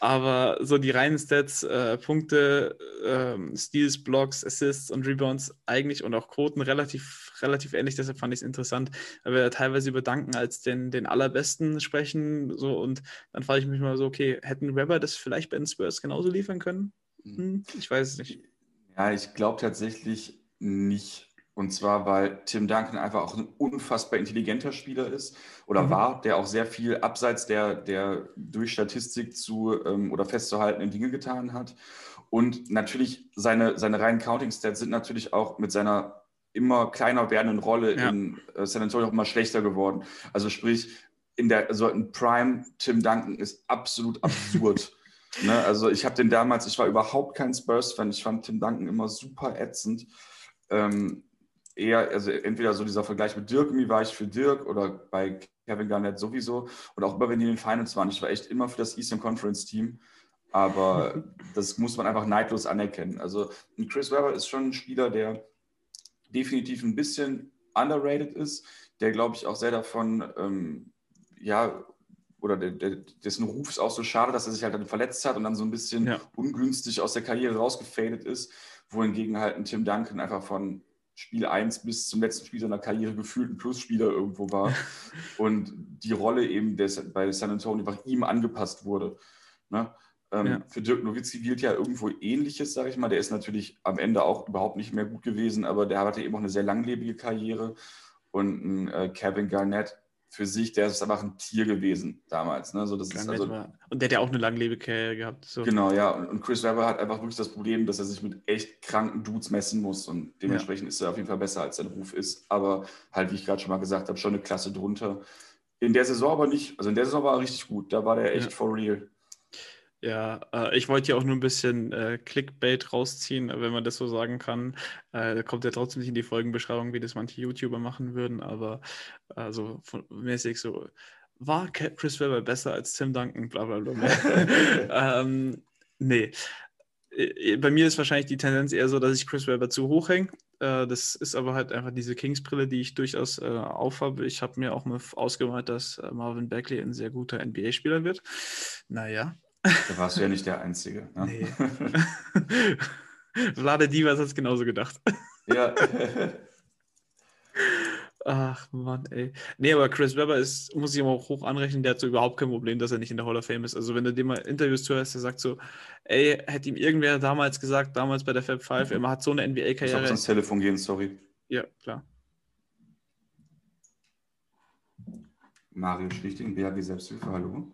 S2: Aber so die reinen Stats, äh, Punkte, äh, Steals, Blocks, Assists und Rebounds eigentlich und auch Quoten relativ, relativ ähnlich. Deshalb fand ich es interessant, weil wir teilweise über Duncan als den, den allerbesten sprechen. So, und dann frage ich mich mal so, okay, hätten Webber das vielleicht bei den Spurs genauso liefern können? Hm, hm ich weiß es nicht.
S3: Ja, ich glaube tatsächlich nicht. Und zwar, weil Tim Duncan einfach auch ein unfassbar intelligenter Spieler ist oder mhm. war, der auch sehr viel abseits der, der durch Statistik zu ähm, oder festzuhaltenden Dinge getan hat. Und natürlich seine, seine reinen Counting-Stats sind natürlich auch mit seiner immer kleiner werdenden Rolle ja. in äh, San Antonio auch immer schlechter geworden. Also sprich, in der, also ein Prime Tim Duncan ist absolut [laughs] absurd. ne? Also ich habe den damals, ich war überhaupt kein Spurs-Fan, ich fand Tim Duncan immer super ätzend. Ähm, eher, also entweder so dieser Vergleich mit Dirk, irgendwie war ich für Dirk oder bei Kevin Garnett sowieso. Und auch immer, wenn die in den Finals waren, ich war echt immer für das Eastern Conference Team. Aber [laughs] das muss man einfach neidlos anerkennen. Also Chris Webber ist schon ein Spieler, der definitiv ein bisschen underrated ist, der, glaube ich, auch sehr davon, ähm, ja, oder der, der, dessen Ruf ist auch so schade, dass er sich halt dann verletzt hat und dann so ein bisschen ja. ungünstig aus der Karriere rausgefadet ist, wohingegen halt ein Tim Duncan einfach von Spiel 1 bis zum letzten Spiel seiner Karriere gefühlt ein Plusspieler irgendwo war [laughs] und die Rolle eben des, bei San Antonio einfach ihm angepasst wurde. Ne? Ähm, ja. Für Dirk Nowitzki gilt ja irgendwo Ähnliches, sage ich mal. Der ist natürlich am Ende auch überhaupt nicht mehr gut gewesen, aber der hatte eben auch eine sehr langlebige Karriere. Und ein äh, Kevin Garnett für sich, der ist einfach ein Tier gewesen damals. Ne? So, das ist also,
S2: und der hat ja auch eine Karriere gehabt.
S3: So. Genau, ja. Und Chris Webber hat einfach wirklich das Problem, dass er sich mit echt kranken Dudes messen muss. Und dementsprechend ja. ist er auf jeden Fall besser, als sein Ruf ist. Aber halt, wie ich gerade schon mal gesagt habe, schon eine Klasse drunter. In der Saison aber nicht. Also in der Saison war er richtig gut. Da war der echt ja. for real.
S2: Ja, äh, ich wollte ja auch nur ein bisschen äh, Clickbait rausziehen, wenn man das so sagen kann. Äh, da kommt ja trotzdem nicht in die Folgenbeschreibung, wie das manche YouTuber machen würden, aber also von, mäßig so, war Chris Webber besser als Tim Duncan, bla bla bla. [laughs] ähm, nee. äh, bei mir ist wahrscheinlich die Tendenz eher so, dass ich Chris Webber zu hoch hänge. Äh, das ist aber halt einfach diese Kings-Brille, die ich durchaus äh, aufhabe. Ich habe mir auch mal ausgemalt, dass äh, Marvin Bagley ein sehr guter NBA-Spieler wird. Naja.
S3: Da warst du ja nicht der Einzige. Ne? Nee. [laughs]
S2: Vlade Divas hat es genauso gedacht.
S3: Ja. [laughs]
S2: Ach Mann, ey. Nee, aber Chris Webber ist, muss ich immer auch hoch anrechnen, der hat so überhaupt kein Problem, dass er nicht in der Hall of Fame ist. Also wenn du dem mal Interviews zuhörst, der sagt so, ey, hätte ihm irgendwer damals gesagt, damals bei der Fab 5, er hat so eine NBA-Karriere. Ich muss
S3: ans Telefon gehen, sorry.
S2: Ja, klar.
S3: Mario Schlichting, BHG Selbsthilfe, hallo.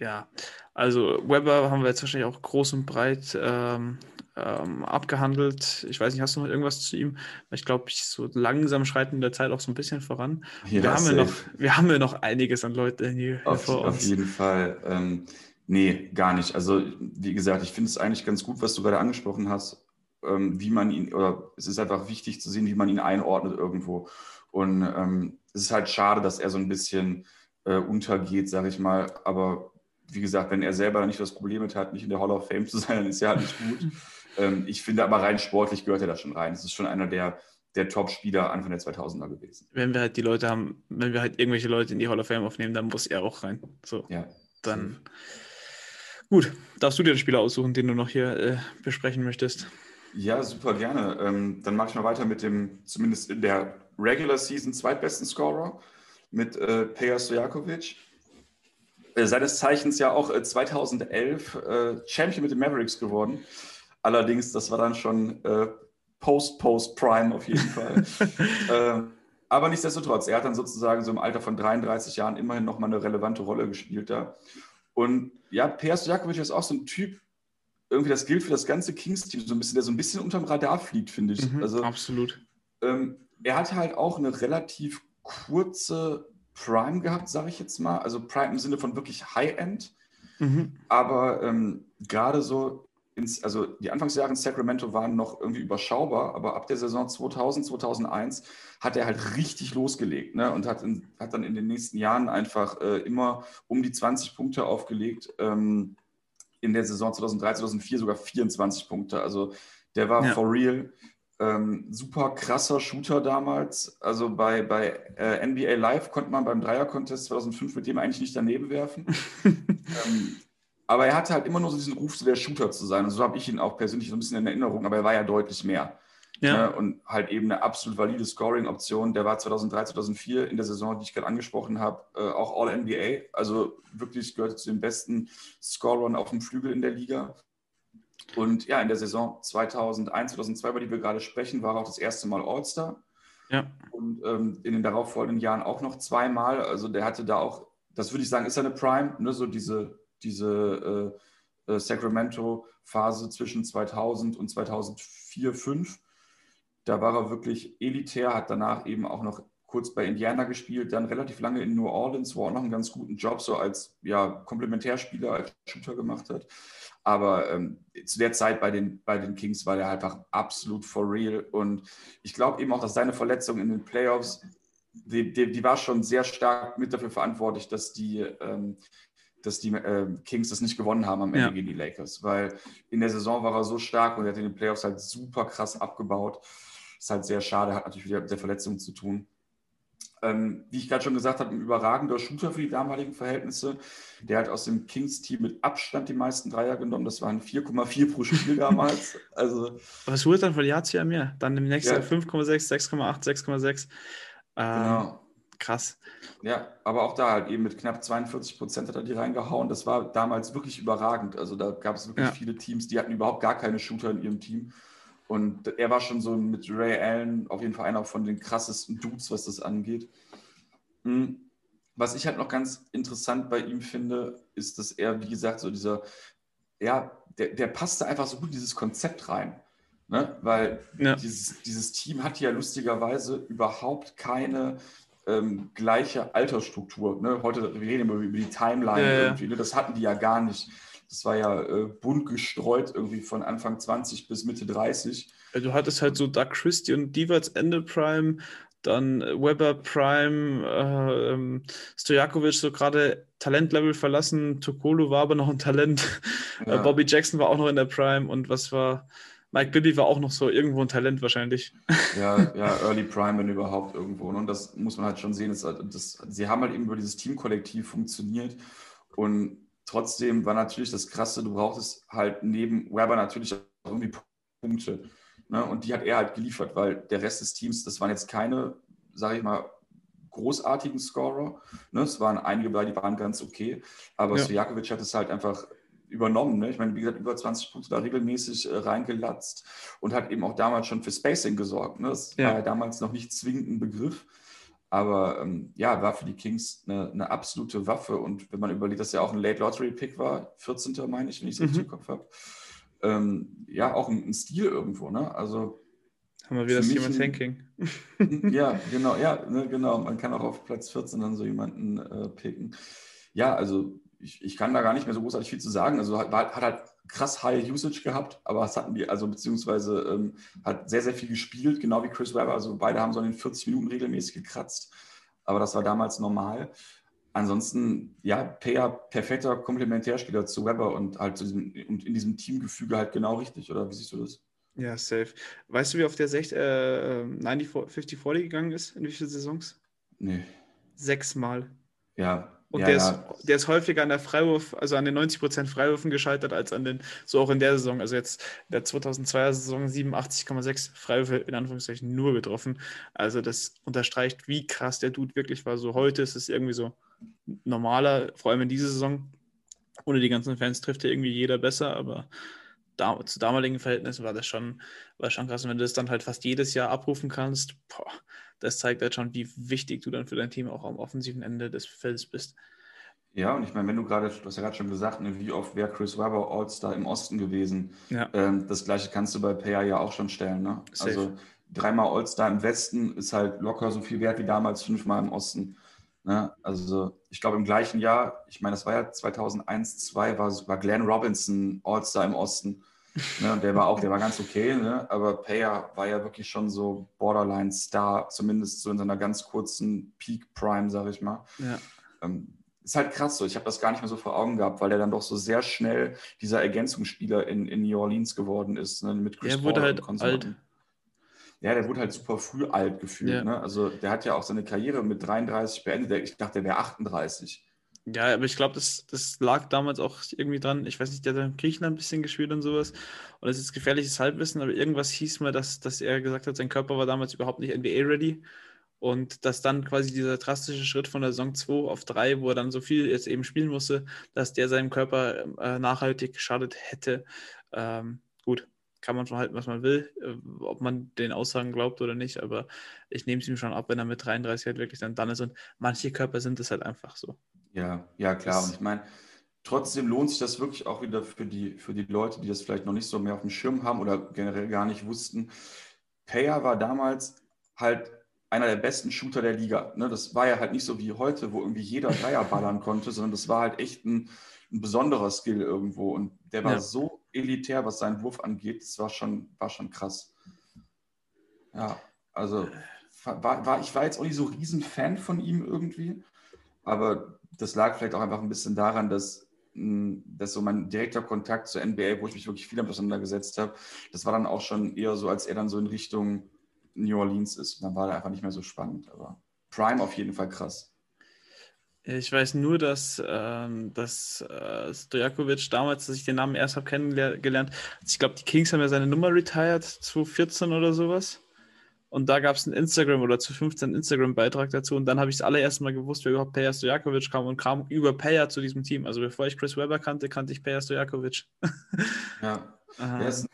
S2: Ja, also Webber haben wir jetzt wahrscheinlich auch groß und breit ähm, ähm, abgehandelt. Ich weiß nicht, hast du noch irgendwas zu ihm? Ich glaube, ich so langsam schreiten in der Zeit auch so ein bisschen voran. Ja, wir, haben ja noch, wir haben ja noch einiges an Leuten hier,
S3: auf,
S2: vor
S3: uns. Auf jeden Fall. Ähm, nee, gar nicht. Also, wie gesagt, ich finde es eigentlich ganz gut, was du gerade angesprochen hast, ähm, wie man ihn, oder es ist einfach wichtig zu sehen, wie man ihn einordnet irgendwo. Und ähm, es ist halt schade, dass er so ein bisschen äh, untergeht, sage ich mal. Aber wie gesagt, wenn er selber nicht das Problem mit hat, nicht in der Hall of Fame zu sein, dann ist er halt nicht gut. [laughs] Ähm, ich finde aber rein sportlich gehört er da schon rein. Es ist schon einer der, der Top-Spieler Anfang der 2000er gewesen.
S2: Wenn wir halt die Leute haben, wenn wir halt irgendwelche Leute in die Hall of Fame aufnehmen, dann muss er auch rein. So.
S3: Ja.
S2: Dann. Gut, darfst du dir den Spieler aussuchen, den du noch hier äh, besprechen möchtest?
S3: Ja, super gerne. Ähm, dann mache ich mal weiter mit dem, zumindest in der Regular Season, zweitbesten Scorer, mit äh, Peja Stojakovic. Äh, seines Zeichens ja auch äh, 2011 äh, Champion mit den Mavericks geworden. Allerdings, das war dann schon äh, Post-Post-Prime auf jeden Fall. [laughs] ähm, aber nichtsdestotrotz, er hat dann sozusagen so im Alter von 33 Jahren immerhin nochmal eine relevante Rolle gespielt da. Und ja, Per Stojakovic ist auch so ein Typ, irgendwie das gilt für das ganze Kings-Team so ein bisschen, der so ein bisschen unterm Radar fliegt, finde ich.
S2: Mhm, also, absolut.
S3: Ähm, er hatte halt auch eine relativ kurze Prime gehabt, sage ich jetzt mal. Also Prime im Sinne von wirklich High-End. Mhm. Aber ähm, gerade so ins, also die Anfangsjahre in Sacramento waren noch irgendwie überschaubar, aber ab der Saison 2000, 2001 hat er halt richtig losgelegt ne? und hat, in, hat dann in den nächsten Jahren einfach äh, immer um die 20 Punkte aufgelegt. Ähm, in der Saison 2003, 2004 sogar 24 Punkte. Also der war ja. for real. Ähm, super krasser Shooter damals. Also bei, bei äh, NBA Live konnte man beim Dreier-Contest 2005 mit dem eigentlich nicht daneben werfen. [laughs] ähm, aber er hatte halt immer nur so diesen Ruf, so der Shooter zu sein. Und so habe ich ihn auch persönlich so ein bisschen in Erinnerung, aber er war ja deutlich mehr. Ja. Ne? Und halt eben eine absolut valide Scoring-Option. Der war 2003, 2004 in der Saison, die ich gerade angesprochen habe, äh, auch All-NBA. Also wirklich gehörte zu den besten Scorern auf dem Flügel in der Liga. Und ja, in der Saison 2001, 2002, über die wir gerade sprechen, war er auch das erste Mal All-Star.
S2: Ja.
S3: Und ähm, in den darauffolgenden Jahren auch noch zweimal. Also der hatte da auch, das würde ich sagen, ist eine Prime, ne? so diese diese äh, äh, Sacramento-Phase zwischen 2000 und 2004, 2005. Da war er wirklich elitär, hat danach eben auch noch kurz bei Indiana gespielt, dann relativ lange in New Orleans, wo er auch noch einen ganz guten Job so als ja, Komplementärspieler, als Shooter gemacht hat. Aber ähm, zu der Zeit bei den, bei den Kings war der einfach absolut for real. Und ich glaube eben auch, dass seine Verletzung in den Playoffs, die, die, die, war schon sehr stark mit dafür verantwortlich, dass die, ähm, dass die äh, Kings das nicht gewonnen haben am Ende ja. gegen die Lakers, weil in der Saison war er so stark und er hat in den Playoffs halt super krass abgebaut. Ist halt sehr schade, hat natürlich wieder mit der Verletzung zu tun. Ähm, wie ich gerade schon gesagt habe, ein überragender Shooter für die damaligen Verhältnisse. Der hat aus dem Kings-Team mit Abstand die meisten Dreier genommen. Das waren 4,4 pro Spiel damals. [laughs] Also,
S2: Aber es wurde dann von Jahr zu Jahr mehr. Dann im nächsten ja. Jahr 5,6, 6,8, 6,6. Ähm, genau. Krass.
S3: Ja, aber auch da halt eben mit knapp 42 Prozent hat er die reingehauen. Das war damals wirklich überragend. Also da gab es wirklich ja. viele Teams, die hatten überhaupt gar keine Shooter in ihrem Team. Und er war schon so mit Ray Allen auf jeden Fall einer von den krassesten Dudes, was das angeht. Hm. Was ich halt noch ganz interessant bei ihm finde, ist, dass er, wie gesagt, so dieser, ja, der, der passte einfach so gut in dieses Konzept rein. Ne? Weil ja. dieses, dieses Team hat ja lustigerweise überhaupt keine ähm, gleiche Altersstruktur. Ne? Heute wir reden wir über die Timeline ja, irgendwie. Ne? Das hatten die ja gar nicht. Das war ja äh, bunt gestreut, irgendwie von Anfang 20 bis Mitte 30.
S2: Du hattest halt so Doug Christie und Divas Ende Prime, Dann Weber, Prime, äh, ähm, Stojakovic so gerade Talentlevel verlassen. Tokolo war aber noch ein Talent. [laughs] Ja. Bobby Jackson war auch noch in der Prime und was war Mike Bibby war auch noch so irgendwo ein Talent wahrscheinlich. [laughs]
S3: Ja, ja, Early Prime, wenn überhaupt irgendwo. Und das muss man halt schon sehen. Das, das, sie haben halt eben über dieses Teamkollektiv funktioniert. Und trotzdem war natürlich das Krasse, du brauchtest halt neben Weber natürlich irgendwie Punkte. Ne? Und die hat er halt geliefert, weil der Rest des Teams, das waren jetzt keine, sage ich mal, großartigen Scorer. Ne? Es waren einige bei, die waren ganz okay. Aber ja. Stojakovic hat es halt einfach übernommen. Ne? Ich meine, wie gesagt, über 20 Punkte da regelmäßig äh, reingelatzt und hat eben auch damals schon für Spacing gesorgt. Ne? Das ja. war ja damals noch nicht zwingend ein Begriff. Aber ähm, ja, war für die Kings eine, eine, absolute Waffe. Und wenn man überlegt, dass er auch ein Late Lottery Pick war, 14. meine ich, wenn ich es mhm. richtig im Kopf habe, ähm, ja, auch ein, ein, Stil irgendwo. Ne? Also
S2: haben wir wieder das Human Thinking.
S3: ja, genau, ja, ne, genau. Man kann auch auf Platz 14 dann so jemanden äh, picken. Ja, also ich, ich kann da gar nicht mehr so großartig viel zu sagen. Also hat, hat halt krass High Usage gehabt, aber es hatten die, also beziehungsweise ähm, hat sehr, sehr viel gespielt, genau wie Chris Webber. Also beide haben so in den 40 Minuten regelmäßig gekratzt, aber das war damals normal. Ansonsten, ja, Peja, perfekter Komplementärspieler zu Webber und halt zu diesem, und in diesem Teamgefüge halt genau richtig, oder wie siehst du das?
S2: Ja, safe. Weißt du, wie auf der Sech äh, 90, 50-40 gegangen ist? In wie vielen Saisons?
S3: Nee.
S2: Sechsmal.
S3: Ja,
S2: und
S3: ja,
S2: der. Ist, der ist häufiger an der Freiwurf, also an den 90% Freiwürfen gescheitert, als an den, so auch in der Saison. Also jetzt der 2002er Saison 87,6 Freiwürfe in Anführungszeichen nur getroffen. Also das unterstreicht, wie krass der Dude wirklich war. So heute ist es irgendwie so normaler, vor allem in dieser Saison. Ohne die ganzen Fans trifft ja irgendwie jeder besser, aber da, zu damaligen Verhältnissen war das schon, war schon krass. Und wenn du das dann halt fast jedes Jahr abrufen kannst, boah, das zeigt halt schon, wie wichtig du dann für dein Team auch am offensiven Ende des Feldes bist.
S3: Ja, und ich meine, wenn du gerade, du hast ja gerade schon gesagt, ne, wie oft wäre Chris Webber All-Star im Osten gewesen?
S2: Ja.
S3: Ähm, das gleiche kannst du bei Paya ja auch schon stellen. Ne? Also dreimal All-Star im Westen ist halt locker so viel wert wie damals fünfmal im Osten. Ne? Also ich glaube im gleichen Jahr, ich meine, das war ja 2001, 2002, war, war Glenn Robinson All-Star im Osten. Ne, und der war auch, der war ganz okay, ne? aber Payer war ja wirklich schon so Borderline-Star, zumindest so in seiner ganz kurzen Peak-Prime, sag ich mal.
S2: Ja.
S3: Ähm, ist halt krass so, ich habe das gar nicht mehr so vor Augen gehabt, weil er dann doch so sehr schnell dieser Ergänzungsspieler in, in New Orleans geworden ist, ne? mit
S2: Chris Der wurde halt alt.
S3: Ja, der wurde halt super früh alt gefühlt. Ja. Ne? Also der hat ja auch seine Karriere mit 33 beendet. Ich dachte, der wäre 38.
S2: Ja, aber ich glaube, das, das lag damals auch irgendwie dran. Ich weiß nicht, der hat in Griechenland ein bisschen gespielt und sowas. Und das ist gefährliches Halbwissen, aber irgendwas hieß mir, dass, dass er gesagt hat, sein Körper war damals überhaupt nicht NBA-ready. Und dass dann quasi dieser drastische Schritt von der Saison 2 auf 3, wo er dann so viel jetzt eben spielen musste, dass der seinem Körper äh, nachhaltig geschadet hätte. Ähm, gut, kann man schon halten, was man will, äh, ob man den Aussagen glaubt oder nicht, aber ich nehme es ihm schon ab, wenn er mit 33 halt wirklich dann dann ist. Und manche Körper sind es halt einfach so.
S3: Ja, ja, klar. Und ich meine, trotzdem lohnt sich das wirklich auch wieder für die, für die Leute, die das vielleicht noch nicht so mehr auf dem Schirm haben oder generell gar nicht wussten. Payer war damals halt einer der besten Shooter der Liga. Ne? Das war ja halt nicht so wie heute, wo irgendwie jeder Dreier ballern konnte, sondern das war halt echt ein, ein besonderer Skill irgendwo. Und der war ja. so elitär, was seinen Wurf angeht. Das war schon, war schon krass. Ja, also war, war, ich war jetzt auch nicht so riesen Fan von ihm irgendwie, aber das lag vielleicht auch einfach ein bisschen daran, dass, hm, dass so mein direkter Kontakt zur NBA, wo ich mich wirklich viel damit auseinandergesetzt habe, das war dann auch schon eher so, als er dann so in Richtung New Orleans ist. Und dann war er einfach nicht mehr so spannend. Aber Prime auf jeden Fall krass.
S2: Ich weiß nur, dass, ähm, dass äh, Stojakovic damals, dass ich den Namen erst habe kennengelernt, ich glaube, die Kings haben ja seine Nummer retired, 2014 oder sowas. Und da gab es einen Instagram oder zu 15 Instagram-Beitrag dazu. Und dann habe ich das allererste Mal gewusst, wer überhaupt Peja Stojakovic kam und kam über Peja zu diesem Team. Also bevor ich Chris Webber kannte, kannte ich Peja Stojakovic. [laughs]
S3: ja. Er ist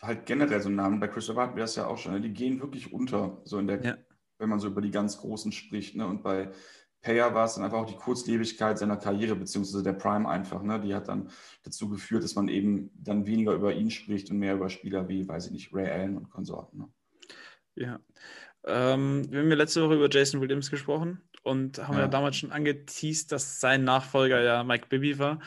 S3: halt generell so ein Name. Bei Chris Webber hatten wir das ja auch schon. Ne? Die gehen wirklich unter, so in der, ja. wenn man so über die ganz Großen spricht. Ne? Und bei Peja war es dann einfach auch die Kurzlebigkeit seiner Karriere, beziehungsweise der Prime einfach. Ne? Die hat dann dazu geführt, dass man eben dann weniger über ihn spricht und mehr über Spieler wie, weiß ich nicht, Ray Allen und Konsorten. Ne?
S2: Ja. Ähm, wir haben ja letzte Woche über Jason Williams gesprochen und haben ja, ja damals schon angeteased, dass sein Nachfolger ja Mike Bibby war.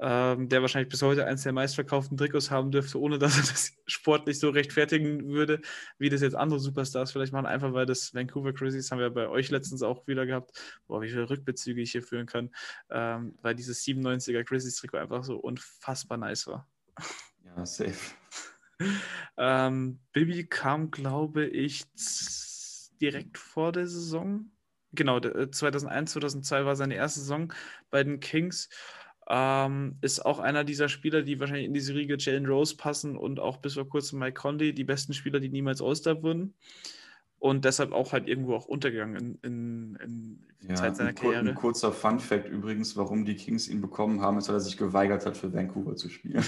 S2: ähm, der wahrscheinlich bis heute eines der meistverkauften Trikots haben dürfte, ohne dass er [laughs] das sportlich so rechtfertigen würde, wie das jetzt andere Superstars vielleicht machen, einfach weil das Vancouver Grizzlies haben wir bei euch letztens auch wieder gehabt, boah, wie viele Rückbezüge ich hier führen kann, ähm, weil dieses 97er Grizzlies Trikot einfach so unfassbar nice war.
S3: Ja, safe.
S2: Ähm, Bibi kam, glaube ich, direkt vor der Saison. Genau, 2001, 2002 äh, war seine erste Saison bei den Kings. Ähm, ist auch einer dieser Spieler, die wahrscheinlich in diese Riege Jalen Rose passen und auch bis vor kurzem Mike Conley, die besten Spieler, die niemals All-Star wurden. Und deshalb auch halt irgendwo auch untergegangen in, in, in ja, Zeit seiner
S3: ein,
S2: Karriere.
S3: Ein kurzer Fun-Fact übrigens, warum die Kings ihn bekommen haben, ist, weil er sich geweigert hat, für Vancouver zu spielen.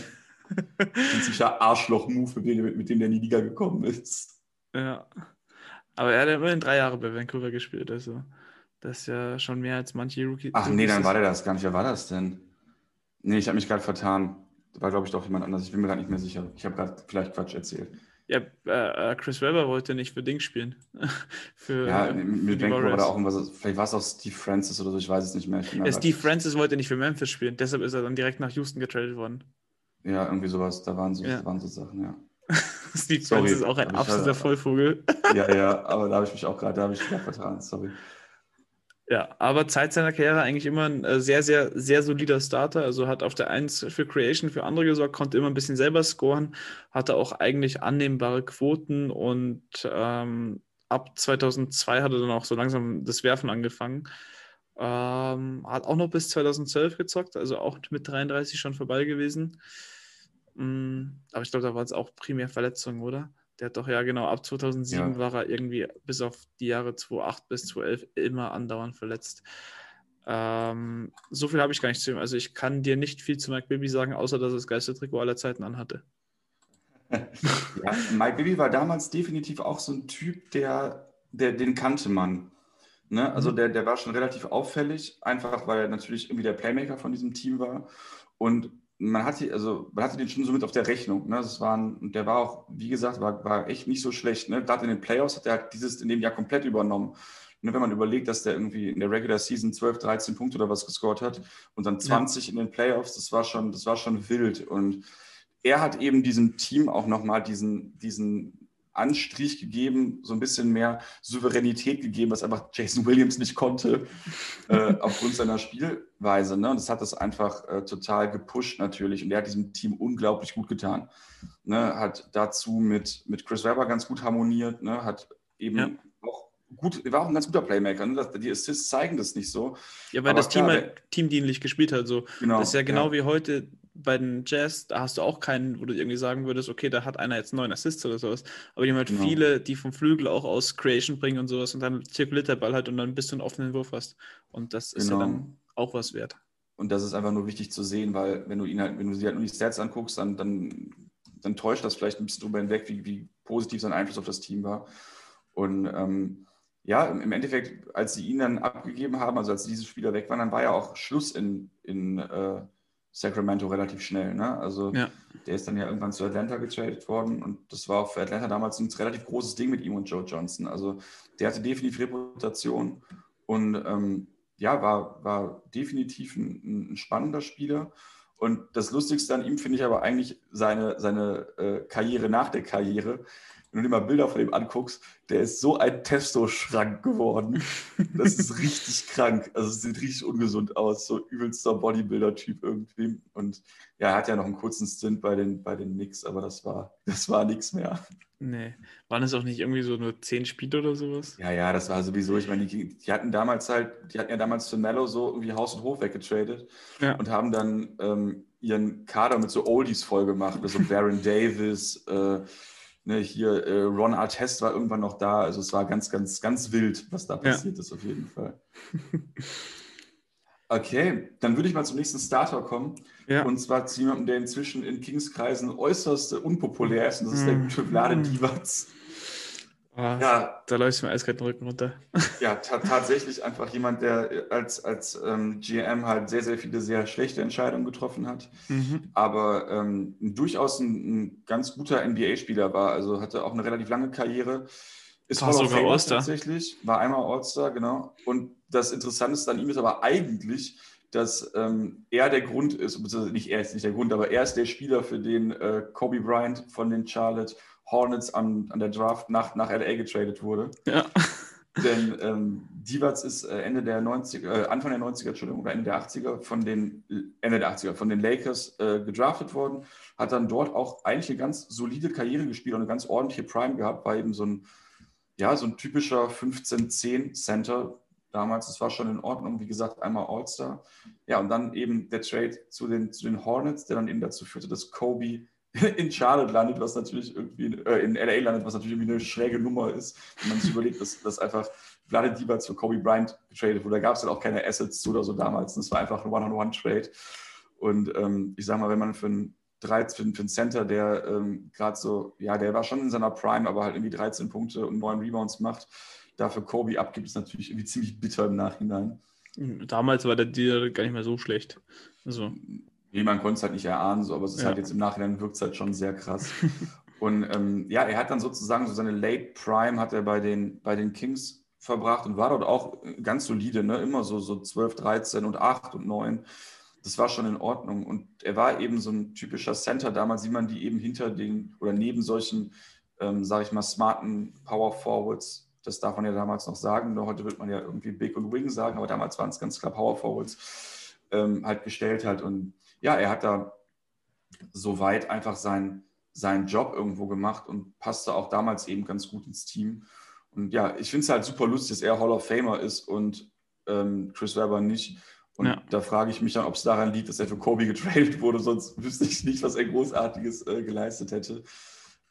S3: Ein sicher Arschloch-Move, mit, mit dem der in die Liga gekommen ist.
S2: Ja. Aber er hat ja immerhin drei Jahre bei Vancouver gespielt, also das ist ja schon mehr als manche Rookie.
S3: Ach nee, dann war der das gar nicht. Wer war das denn? Nee, ich habe mich gerade vertan. Da war, glaube ich, doch jemand anders. Ich bin mir gerade nicht mehr sicher. Ich habe gerade vielleicht Quatsch erzählt.
S2: Ja, äh, äh Chris Webber wollte nicht für Ding spielen. [laughs]
S3: für, ja, mit für Vancouver war da auch irgendwas. Vielleicht war es auch Steve Francis oder so, ich weiß es nicht mehr.
S2: Ja, Steve Francis wollte nicht für Memphis spielen, deshalb ist er dann direkt nach Houston getradet worden.
S3: Ja, irgendwie sowas. Da waren so, ja. waren so Sachen, ja. [laughs]
S2: Steve Francis ist auch ein absoluter halt, Vollvogel.
S3: ja, ja, [laughs] aber da habe ich mich auch gerade, da habe ich mich vertan, sorry.
S2: Ja, aber Zeit seiner Karriere eigentlich immer ein äh, sehr, sehr, sehr solider Starter. Also hat auf der 1 für Creation für andere gesorgt, konnte immer ein bisschen selber scoren, hatte auch eigentlich annehmbare Quoten und ähm, ab 2002 hat er dann auch so langsam das Werfen angefangen. Ähm, hat auch noch bis 2012 gezockt, also auch mit 33 schon vorbei gewesen. Mhm, aber ich glaube, da war es auch primär Verletzungen, oder? Der hat doch, ja genau, ab 2007 ja. war er irgendwie bis auf die Jahre 2008 bis 2011 immer andauernd verletzt. Ähm, so viel habe ich gar nicht zu ihm. Also ich kann dir nicht viel zu Mike Bibby sagen, außer dass er das geilste Trikot aller Zeiten anhatte. [laughs]
S3: ja, Mike Bibby war damals definitiv auch so ein Typ, der, der den kannte man. Ne? Also mhm. der, der war schon relativ auffällig, einfach weil er natürlich irgendwie der Playmaker von diesem Team war. Und man hatte, also man hatte den schon so mit auf der Rechnung. Ne? Das war ein, der war auch, wie gesagt, war, war echt nicht so schlecht. Ne? Gerade in den Playoffs hat er halt dieses in dem Jahr komplett übernommen. Ne? Wenn man überlegt, dass der irgendwie in der Regular Season 12, 13 Punkte oder was gescored hat und dann 20 ja. in den Playoffs, das war schon, das war schon wild. Und er hat eben diesem Team auch nochmal diesen, diesen Anstrich gegeben, so ein bisschen mehr Souveränität gegeben, was einfach Jason Williams nicht konnte, [laughs] äh, aufgrund seiner Spielweise. Ne? Und das hat das einfach äh, total gepusht natürlich. Und er hat diesem Team unglaublich gut getan. Ne? Hat dazu mit, mit Chris Webber ganz gut harmoniert, ne? hat eben ja. auch gut, war auch ein ganz guter Playmaker. Ne? Die Assists zeigen das nicht so.
S2: Ja, weil Aber das klar, Team halt teamdienlich gespielt hat. So. Genau, das ist ja genau ja. wie heute bei den Jazz, da hast du auch keinen, wo du irgendwie sagen würdest, okay, da hat einer jetzt einen neuen Assist oder sowas. Aber die haben halt genau. viele, die vom Flügel auch aus Creation bringen und sowas und dann zirkuliert der Ball halt und dann bist du einen offenen Wurf hast. Und das ist genau. ja dann auch was wert.
S3: Und das ist einfach nur wichtig zu sehen, weil wenn du ihn halt, wenn du sie halt nur die Stats anguckst, dann, dann, dann täuscht das vielleicht ein bisschen drüber hinweg, wie, wie positiv sein Einfluss auf das Team war. Und ähm, ja, im Endeffekt, als sie ihn dann abgegeben haben, also als diese Spieler weg waren, dann war ja auch Schluss in, in äh, Sacramento relativ schnell. Ne? Also ja. der ist dann ja irgendwann zu Atlanta getradet worden und das war für Atlanta damals ein relativ großes Ding mit ihm und Joe Johnson. Also der hatte definitiv Reputation und ähm, ja, war, war definitiv ein, ein, spannender Spieler. Und das Lustigste an ihm finde ich aber eigentlich seine, seine äh, Karriere nach der Karriere wenn du dir mal Bilder von ihm anguckst, der ist so ein Testo-Schrank geworden. Das ist richtig krank. Also es sieht richtig ungesund aus, so übelster Bodybuilder-Typ irgendwie. Und ja, er hat ja noch einen kurzen Stint bei den, bei den Knicks, aber das war, das war nichts mehr.
S2: Nee. Waren es auch nicht irgendwie so nur zehn Spiele oder sowas?
S3: Ja, ja, das war sowieso, ich meine, die, die, hatten damals halt, die hatten ja damals für Mello so irgendwie Haus und Hof weggetradet ja. und haben dann ähm, ihren Kader mit so Oldies voll gemacht, also Baron Davis, äh, Ne, hier äh, Ron Artest war irgendwann noch da. Also es war ganz, ganz, ganz wild, was da passiert ja. ist auf jeden Fall. [laughs] Okay, dann würde ich mal zum nächsten Starter kommen. Ja. Und zwar zu jemandem, der inzwischen in Kingskreisen äußerst unpopulär ist. Und das ist der mm. gute Vlade Divac.
S2: Oh, ja, da läuft mir eiskalt den Rücken runter. [laughs]
S3: Ja, tatsächlich einfach jemand, der als, als ähm, GM halt sehr, sehr viele sehr schlechte Entscheidungen getroffen hat, mhm. aber ähm, durchaus ein, ein, ganz guter NBA-Spieler war. Also hatte auch eine relativ lange Karriere.
S2: Ist war sogar All-Star.
S3: Tatsächlich, war einmal All-Star, genau. Und das Interessante an ihm ist aber eigentlich, dass ähm, er der Grund ist, beziehungsweise nicht er ist nicht der Grund, aber er ist der Spieler, für den äh, Kobe Bryant von den Charlotte Hornets an, an der Draft nach, nach LA getradet wurde.
S2: Ja. [laughs]
S3: Denn ähm, Divac ist äh, Ende der 90er, äh, Anfang der 90er, Entschuldigung, oder Ende der 80er von den Ende der 80er von den Lakers äh, gedraftet worden, hat dann dort auch eigentlich eine ganz solide Karriere gespielt und eine ganz ordentliche Prime gehabt, war eben so ein, ja, so ein typischer 15-10 Center. Damals, das war schon in Ordnung, wie gesagt, einmal All-Star. Ja, und dann eben der Trade zu den, zu den Hornets, der dann eben dazu führte, dass Kobe [laughs] in Charlotte landet, was natürlich irgendwie äh, in LA landet, was natürlich irgendwie eine schräge Nummer ist, wenn man sich überlegt, dass, dass einfach Vlade Divac für Kobe Bryant getradet wurde. Da gab es halt auch keine Assets zu oder so damals. Das war einfach ein One-on-One-Trade. Und ähm, ich sag mal, wenn man für einen, 13, für einen Center, der ähm, gerade so, ja, der war schon in seiner Prime, aber halt irgendwie 13 Punkte und 9 Rebounds macht, dafür Kobe abgibt, ist natürlich irgendwie ziemlich bitter im Nachhinein.
S2: Damals war der Deal gar nicht mehr so schlecht. Also.
S3: Nee, man konnte es halt nicht erahnen, so, aber es ist ja. halt jetzt im Nachhinein wirkt es halt schon sehr krass. [laughs] und ähm, ja, er hat dann sozusagen so seine Late Prime hat er bei den, bei den Kings verbracht und war dort auch ganz solide, ne? immer so, so 12, 13 und 8 und 9. Das war schon in Ordnung. Und er war eben so ein typischer Center damals, wie man die eben hinter den oder neben solchen, ähm, sage ich mal, smarten Power Forwards, das darf man ja damals noch sagen. Heute wird man ja irgendwie Big und Wing sagen, aber damals waren es ganz klar Power Forwards, ähm, halt gestellt hat. Und ja, er hat da soweit einfach seinen, seinen Job irgendwo gemacht und passte auch damals eben ganz gut ins Team. Und ja, ich finde es halt super lustig, dass er Hall of Famer ist und ähm, Chris Webber nicht. Und ja. da frage ich mich dann, ob es daran liegt, dass er für Kobe getradet wurde, sonst wüsste ich nicht, was er Großartiges äh, geleistet hätte.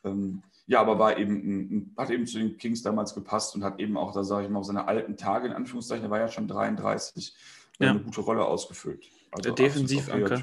S3: Ähm, ja, aber war eben ein, hat eben zu den Kings damals gepasst und hat eben auch, da sage ich mal, auf seine alten Tage, in Anführungszeichen, er war ja schon 33, ja. eine gute Rolle ausgefüllt.
S2: Also der Defensivanker.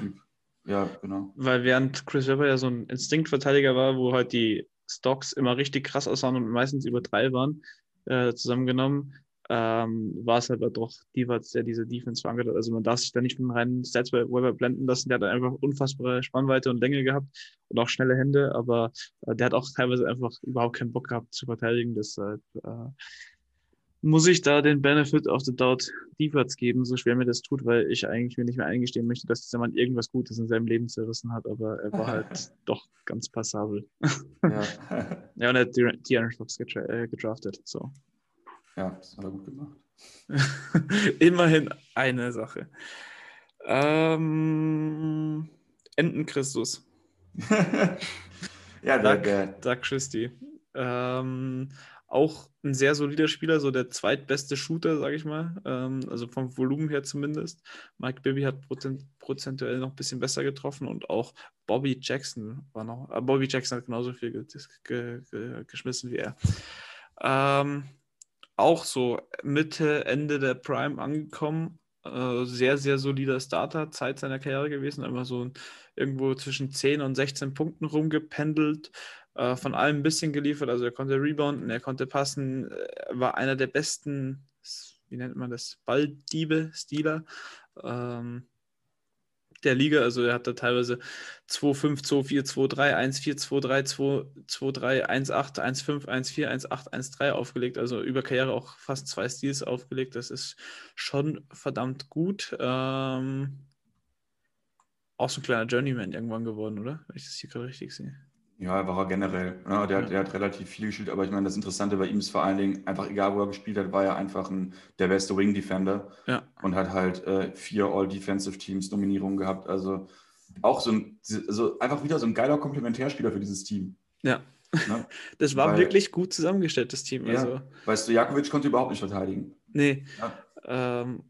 S3: Ja, genau.
S2: Weil während Chris Webber ja so ein Instinktverteidiger war, wo halt die Stocks immer richtig krass aussahen und meistens über drei waren, äh, zusammengenommen, ähm, war es aber doch Divac, der diese Defense verankert hat. Also man darf sich da nicht mit einem reinen Stats bei Webber blenden lassen. Der hat einfach unfassbare Spannweite und Länge gehabt und auch schnelle Hände, aber äh, der hat auch teilweise einfach überhaupt keinen Bock gehabt zu verteidigen. Deshalb äh, muss ich da den Benefit of the Doubt Defense geben, so schwer mir das tut, weil ich eigentlich mir nicht mehr eingestehen möchte, dass dieser Mann irgendwas Gutes in seinem Leben zerrissen hat, aber er war halt [laughs] doch ganz passabel. Ja, [laughs] ja und er hat De'Aaron Fox getra äh, gedraftet, so.
S3: Ja, das hat er gut gemacht. [laughs]
S2: Immerhin eine Sache. Ähm, Entenchristus.
S3: ja,
S2: der, der. Doug Christie. Ähm, auch ein sehr solider Spieler, so der zweitbeste Shooter, sage ich mal. Ähm, also vom Volumen her zumindest. Mike Bibby hat prozentuell noch ein bisschen besser getroffen und auch Bobby Jackson war noch. Äh, Bobby Jackson hat genauso viel ge ge ge geschmissen wie er. Ähm, auch so Mitte, Ende der Prime angekommen. Äh, sehr, sehr solider Starter, Zeit seiner Karriere gewesen. Immer so irgendwo zwischen 10 und 16 Punkten rumgependelt äh, von allem ein bisschen geliefert. Also er konnte rebounden, er konnte passen, er war einer der besten, wie nennt man das, Balldiebe, Stealer ähm, der Liga. Also er hat da teilweise 2-5, 2-4, 2-3, 1-4, 2-3, 2-3, 1-8, 1-5, 1-4, 1-8, 1-3 aufgelegt. Also über Karriere auch fast zwei Steals aufgelegt. Das ist schon verdammt gut. Ähm, auch so ein kleiner Journeyman irgendwann geworden, oder? Wenn ich das hier gerade richtig sehe.
S3: Ja, war er generell. Ja, ne? der, ja. der, hat relativ viel gespielt, aber ich meine, das Interessante bei ihm ist vor allen Dingen, einfach egal, wo er gespielt hat, war er einfach ein, der beste Wing Defender
S2: ja.
S3: und hat halt äh, vier All-Defensive Teams Nominierungen gehabt. Also auch so ein, also einfach wieder so ein geiler Komplementärspieler für dieses Team.
S2: Ja. Ne? [laughs] Das war Weil, wirklich gut zusammengestellt, das Team. Also.
S3: Weißt du, Jakovic konnte überhaupt nicht verteidigen.
S2: Nee. Ähm,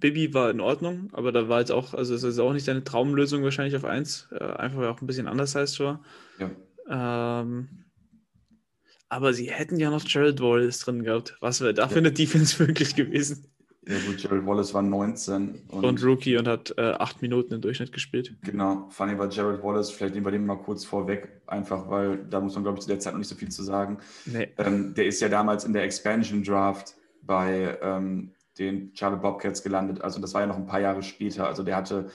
S2: Bibi war in Ordnung, aber da war jetzt auch, also es ist auch nicht deine Traumlösung wahrscheinlich auf 1, äh, einfach weil auch ein bisschen anders heißt war.
S3: Ja.
S2: Ähm, aber sie hätten ja noch Gerald Wallace drin gehabt. Was wäre da für eine Defense [laughs] möglich gewesen?
S3: Ja gut, Gerald Wallace war 19.
S2: Und, und Rookie und hat äh, acht Minuten im Durchschnitt gespielt.
S3: Genau, funny war Gerald Wallace, vielleicht nehmen wir den mal kurz vorweg, einfach weil da muss man, glaube ich, zu der Zeit noch nicht so viel zu sagen.
S2: Nee.
S3: Ähm, der ist ja damals in der Expansion Draft bei ähm, den Charlotte Bobcats gelandet. Also das war ja noch ein paar Jahre später. Also der hatte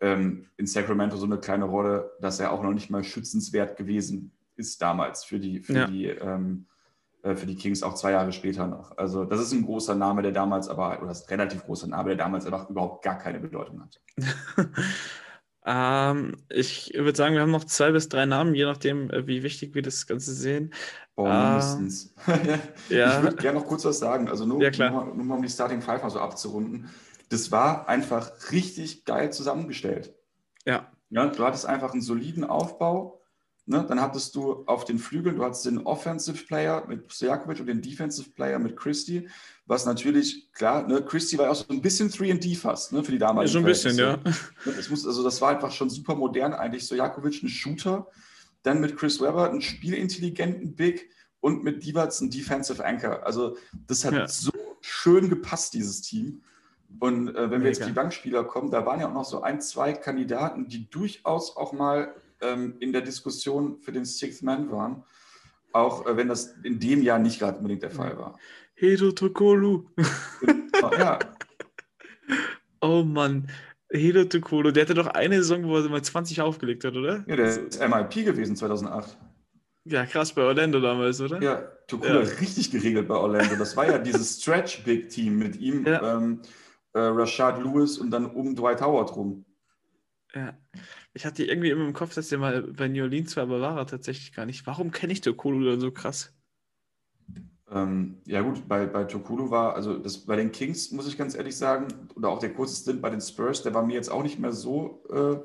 S3: ähm, in Sacramento so eine kleine Rolle, dass er auch noch nicht mal schützenswert gewesen ist damals für die, für
S2: ja.
S3: die, ähm, äh, für die Kings auch zwei Jahre später noch. Also das ist ein großer Name, der damals aber, oder das ist ein relativ großer Name, der damals einfach überhaupt gar keine Bedeutung hat. [laughs]
S2: ähm, ich würde sagen, wir haben noch zwei bis drei Namen, je nachdem, äh, wie wichtig wir das Ganze sehen.
S3: Boah, mindestens. [laughs]
S2: ja.
S3: Ich würde gerne noch kurz was sagen, also nur,
S2: Ja,
S3: nur, nur mal um die Starting Five mal so abzurunden. Das war einfach richtig geil zusammengestellt.
S2: Ja,
S3: Ja, du hattest einfach einen soliden Aufbau. Ne? Dann hattest du auf den Flügeln, du hattest den Offensive Player mit Stojakovic und den Defensive Player mit Christie, was natürlich, klar, ne, Christie war ja auch so ein bisschen 3D fast ne, für die damalige
S2: so ein bisschen, ja.
S3: Das, muss, also das war einfach schon super modern eigentlich. Stojakovic ein Shooter, dann mit Chris Webber einen spielintelligenten Big und mit Divac ein Defensive Anchor. Also das hat
S2: Ja.
S3: so schön gepasst, dieses Team. Und äh, wenn wir jetzt die Bankspieler kommen, da waren ja auch noch so ein, zwei Kandidaten, die durchaus auch mal ähm, in der Diskussion für den Sixth Man waren. Auch äh, wenn das in dem Jahr nicht gerade unbedingt der Fall war.
S2: Hedo Tokolu.
S3: ja, [laughs]
S2: Oh Mann. Hedo Tokolu, der hatte doch eine Saison, wo er mal 20 aufgelegt hat, oder?
S3: ja, der ist MIP gewesen 2008.
S2: Ja, krass bei Orlando damals, oder?
S3: Ja, Tokula
S2: Ja.
S3: richtig geregelt bei Orlando. Das war ja [laughs] dieses Stretch-Big-Team mit ihm,
S2: Ja.
S3: ähm, äh, Rashad Lewis und dann um Dwight Howard rum.
S2: Ja. Ich hatte irgendwie immer im Kopf, dass der mal bei New Orleans war, aber war er tatsächlich gar nicht. Warum kenne ich Tokolu dann so krass?
S3: Ähm, ja gut, bei, bei Tokulu war, also das, bei den Kings muss ich ganz ehrlich sagen, oder auch der kurze Stint bei den Spurs, der war mir jetzt auch nicht mehr so äh,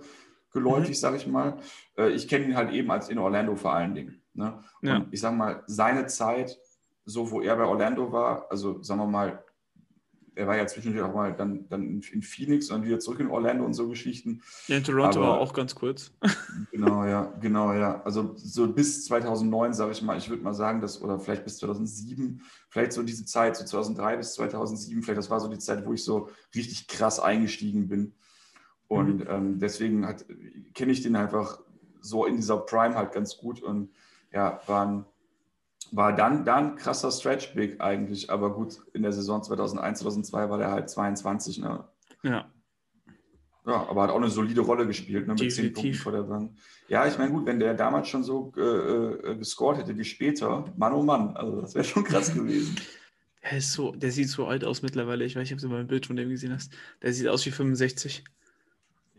S3: geläufig,
S2: Mhm.
S3: sage ich mal. Äh, ich kenne ihn halt eben als in Orlando vor allen Dingen. Ne?
S2: Ja.
S3: Und ich sage mal, seine Zeit, so wo er bei Orlando war, also sagen wir mal, er war ja zwischendurch auch mal dann, dann in, Phoenix und wieder zurück in Orlando und so Geschichten.
S2: Ja, in Toronto
S3: Aber-
S2: war auch ganz kurz. [laughs]
S3: Genau, ja, genau, ja. Also so bis 2009, sage ich mal, ich würde mal sagen, dass, oder vielleicht bis 2007, vielleicht so diese Zeit, so 2003 bis 2007, vielleicht das war so die Zeit, wo ich so richtig krass eingestiegen bin. Und ähm, deswegen kenne ich den einfach so in dieser Prime halt ganz gut und ja, war, ein, war dann, dann krasser Stretch-Big eigentlich, aber gut, in der Saison 2001, 2002 war der halt 22, ne?
S2: Ja.
S3: Ja, aber hat auch eine solide Rolle gespielt, ne, mit
S2: Definitiv.
S3: Punkten vor der Bank. Ja, ich meine, gut, wenn der damals schon so äh, äh, gescored hätte wie später, Mann oh Mann, also das wäre schon krass gewesen.
S2: Der ist so, der sieht so alt aus mittlerweile. Ich weiß nicht, ob du mal ein Bild von dem gesehen hast. Der sieht aus wie 65.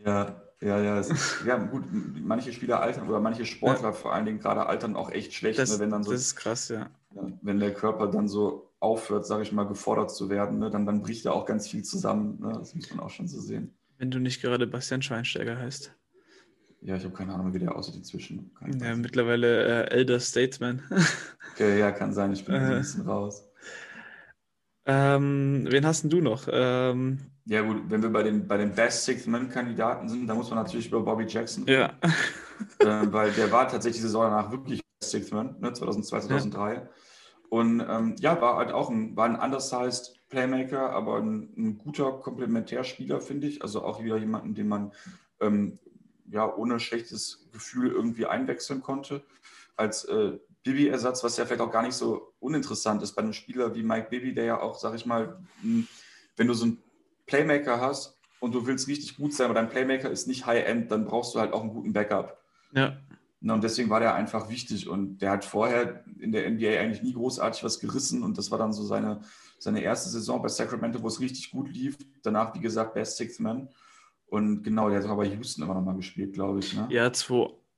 S3: Ja, ja, ja. Ist, ja, gut, manche Spieler altern oder manche Sportler vor allen Dingen gerade altern auch echt schlecht,
S2: Das,
S3: ne, wenn dann so,
S2: das ist krass, ja.
S3: ja, wenn der Körper dann so aufhört, sage ich mal, gefordert zu werden, ne, dann, dann bricht da auch ganz viel zusammen. Ne, das muss man auch schon so sehen.
S2: Wenn du nicht gerade Bastian Schweinsteiger heißt.
S3: Ja, ich habe keine Ahnung, wie der aussieht inzwischen. Keine
S2: Ja, mittlerweile äh, Elder Statesman.
S3: okay, ja, kann sein, ich bin
S2: Äh.
S3: ein bisschen raus.
S2: Ähm, wen hast denn du noch? Ähm,
S3: Ja, gut, wenn wir bei den, bei den Best Sixth-Man-Kandidaten sind, dann muss man natürlich über Bobby Jackson
S2: ja. [laughs]
S3: äh, weil der war tatsächlich die Saison danach wirklich Sixth Man, ne, 2002, 2003. Und ähm, ja, war halt auch ein, war ein undersized Playmaker, aber ein, ein guter Komplementärspieler, finde ich. Also auch wieder jemanden, den man ähm, ja ohne schlechtes Gefühl irgendwie einwechseln konnte. Als äh, Bibi-Ersatz, was ja vielleicht auch gar nicht so uninteressant ist bei einem Spieler wie Mike Bibi, der ja auch, sag ich mal, mh, wenn du so einen Playmaker hast und du willst richtig gut sein, aber dein Playmaker ist nicht High-End, dann brauchst du halt auch einen guten Backup.
S2: Ja.
S3: Na, und deswegen war der einfach wichtig. Und der hat vorher in der NBA eigentlich nie großartig was gerissen. Und das war dann so seine, seine erste Saison bei Sacramento, wo es richtig gut lief. Danach, wie gesagt, Best Sixth Man. Und genau, der hat auch bei Houston immer noch mal gespielt, glaube ich. Ne?
S2: Ja,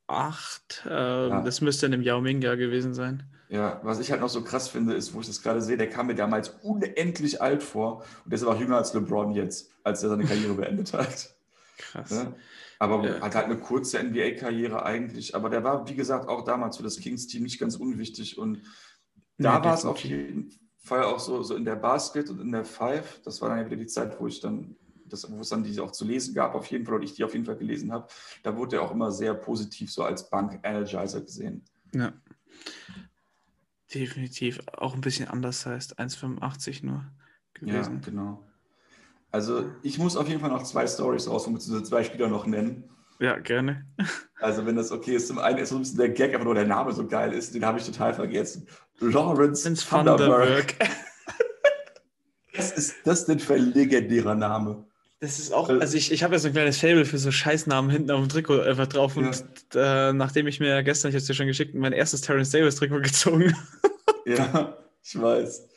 S2: 2008. Ähm,
S3: Ja.
S2: Das müsste in dem Yao Ming-Jahr gewesen sein.
S3: Ja, was ich halt noch so krass finde, ist, wo ich das gerade sehe, der kam mir damals unendlich alt vor. Und der ist aber auch jünger als LeBron jetzt, als er seine Karriere beendet hat.
S2: Krass.
S3: Ne? Aber
S2: Ja.
S3: hat halt eine kurze NBA-Karriere eigentlich. Aber der war, wie gesagt, auch damals für das Kings-Team nicht ganz unwichtig. Und da
S2: Nee,
S3: war es auf jeden Fall auch so, so in der Basket und in der Five. Das war dann ja wieder die Zeit, wo ich dann, das, wo es dann die auch zu lesen gab, auf jeden Fall, oder ich die auf jeden Fall gelesen habe. Da wurde er auch immer sehr positiv so als Bank-Energizer gesehen.
S2: Ja. Definitiv. Auch ein bisschen anders heißt. 1,85 nur
S3: Ja,
S2: gewesen.
S3: genau. Also ich muss auf jeden Fall noch zwei Stories rausholen, beziehungsweise zwei Spieler noch nennen.
S2: Ja, gerne. [laughs]
S3: Also wenn das okay ist, zum einen ist so ein bisschen der Gag, aber nur der Name so geil ist, den habe ich total vergessen. Lawrence Vanderberg.
S2: Thunderberg.
S3: Was [laughs] ist das denn für ein legendärer Name?
S2: Das ist auch, also ich, ich habe ja so ein kleines Fable für so Scheißnamen hinten auf dem Trikot einfach drauf. Und äh, nachdem ich mir gestern, ich habe es dir schon geschickt, mein erstes Terrence Davis Trikot [laughs] gezogen.
S3: Ja, ich weiß.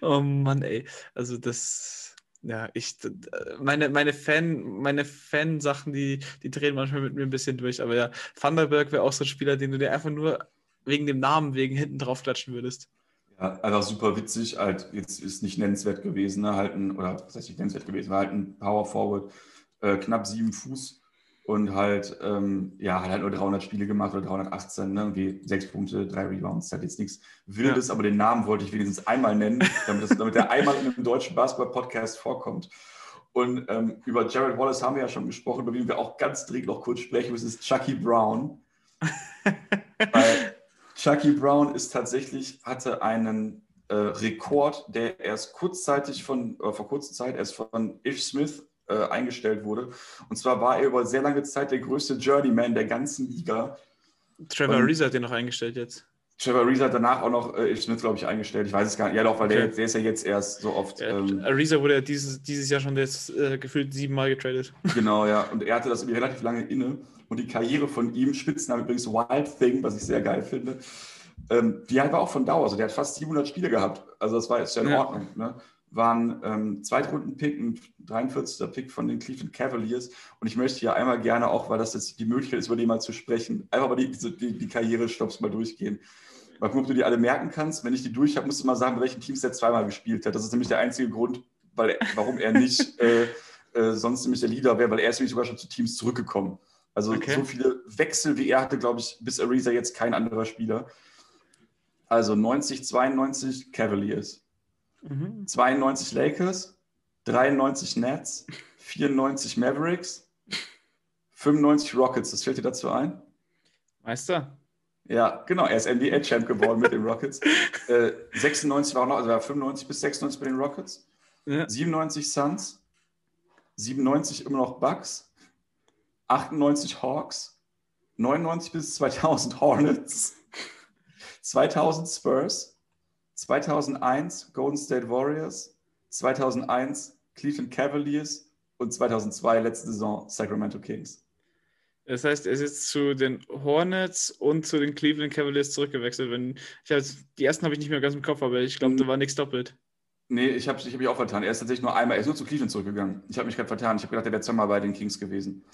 S2: Oh Mann, ey. Also das, ja, ich, meine, meine Fan, meine Fansachen, die, die drehen manchmal mit mir ein bisschen durch, aber ja, Thunderberg wäre auch so ein Spieler, den du dir einfach nur wegen dem Namen wegen hinten drauf klatschen würdest.
S3: Ja, einfach super witzig, halt, jetzt ist nicht nennenswert gewesen, ne? halt ein, oder was heißt nicht nennenswert gewesen, war halt ein Power Forward, äh, knapp sieben Fuß und halt, ähm, ja, hat halt nur 300 Spiele gemacht oder 318, ne? irgendwie sechs Punkte, drei Rebounds, hat jetzt nichts Wildes, ja. aber den Namen wollte ich wenigstens einmal nennen, damit, das, damit er einmal in einem deutschen Basketball-Podcast vorkommt. Und ähm, über Jared Wallace haben wir ja schon gesprochen, über den wir auch ganz dringend noch kurz sprechen müssen, ist Chucky Brown. [laughs] Weil Chucky Brown ist tatsächlich, hatte einen äh, Rekord, der erst kurzzeitig von, äh, vor kurzer Zeit erst von Ish Smith äh, eingestellt wurde. Und zwar war er über sehr lange Zeit der größte Journeyman der ganzen Liga.
S2: Trevor Reese hat den noch eingestellt jetzt.
S3: Trevor Reese hat danach auch noch äh, Smith, glaube ich, eingestellt. Ich weiß es gar nicht. Ja, doch, weil okay. der, der, ist ja jetzt erst so oft. Ja,
S2: ähm, Reese wurde ja dieses, dieses Jahr schon jetzt äh, gefühlt siebenmal getradet. [laughs]
S3: Genau, ja. Und er hatte das irgendwie relativ lange inne. Und die Karriere von ihm, Spitzname übrigens Wild Thing, was ich sehr geil finde, ähm, die halt war auch von Dauer. Also der hat fast 700 Spiele gehabt. Also das war jetzt ja in ja. Ordnung. Ne? waren ähm, Zweitrunden-Pick, ein 43. Pick von den Cleveland Cavaliers. Und ich möchte hier einmal gerne auch, weil das jetzt die Möglichkeit ist, über den mal zu sprechen, einfach mal die, die, die Karriere-Stopps mal durchgehen. Mal gucken, ob du die alle merken kannst. Wenn ich die durch habe, musst du mal sagen, bei welchen Teams der zweimal gespielt hat. Das ist nämlich der einzige Grund, weil warum er nicht [laughs] äh, äh, sonst nämlich der Leader wäre, weil er ist nämlich sogar schon zu Teams zurückgekommen. Also okay. so viele Wechsel wie er hatte, glaube ich, bis Ariza jetzt kein anderer Spieler. Also 90, 92 Cavaliers. Mhm. 92 Lakers, 93 Nets, 94 Mavericks, 95 Rockets. Das fällt dir dazu ein?
S2: Meister.
S3: Ja, genau. Er ist NBA-Champ geworden mit den Rockets. [laughs] Äh, 96 war auch noch, also war 95 bis 96 bei den Rockets. Ja. 97 Suns, 97 immer noch Bucks, 98 Hawks, 99 bis 2000 [laughs] Hornets, 2000 Spurs, 2001 Golden State Warriors, 2001 Cleveland Cavaliers und 2002 letzte Saison Sacramento Kings.
S2: Das heißt, er ist jetzt zu den Hornets und zu den Cleveland Cavaliers zurückgewechselt. Wenn, ich hab, die ersten habe ich nicht mehr ganz im Kopf, aber ich glaube, da war nichts doppelt.
S3: Nee, ich habe ich hab mich auch vertan. Er ist tatsächlich nur einmal, er ist nur zu Cleveland zurückgegangen. Ich habe mich gerade vertan. Ich habe gedacht, er wäre zweimal bei den Kings gewesen.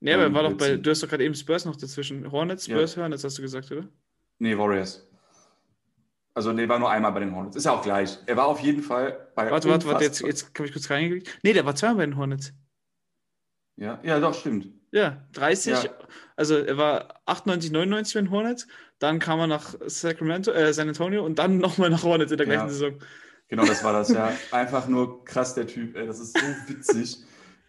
S2: Nee, aber er war doch bei, du hast doch gerade eben Spurs noch dazwischen. Hornets, Spurs, ja. Hornets hast du gesagt, oder?
S3: Nee, Warriors. Also, nee, war nur einmal bei den Hornets. Ist ja auch gleich. Er war auf jeden Fall
S2: bei. Warte, warte, warte, jetzt, jetzt habe ich kurz reingeklickt. Nee, der war zweimal bei den Hornets.
S3: Ja, ja, doch, stimmt.
S2: Ja, 30. Ja. Also, er war 98, 99 bei den Hornets. Dann kam er nach Sacramento, äh, San Antonio und dann [laughs] nochmal nach Hornets in der gleichen ja. Saison.
S3: Genau, das war das ja. [laughs] Einfach nur krass, der Typ. Ey, das ist so witzig.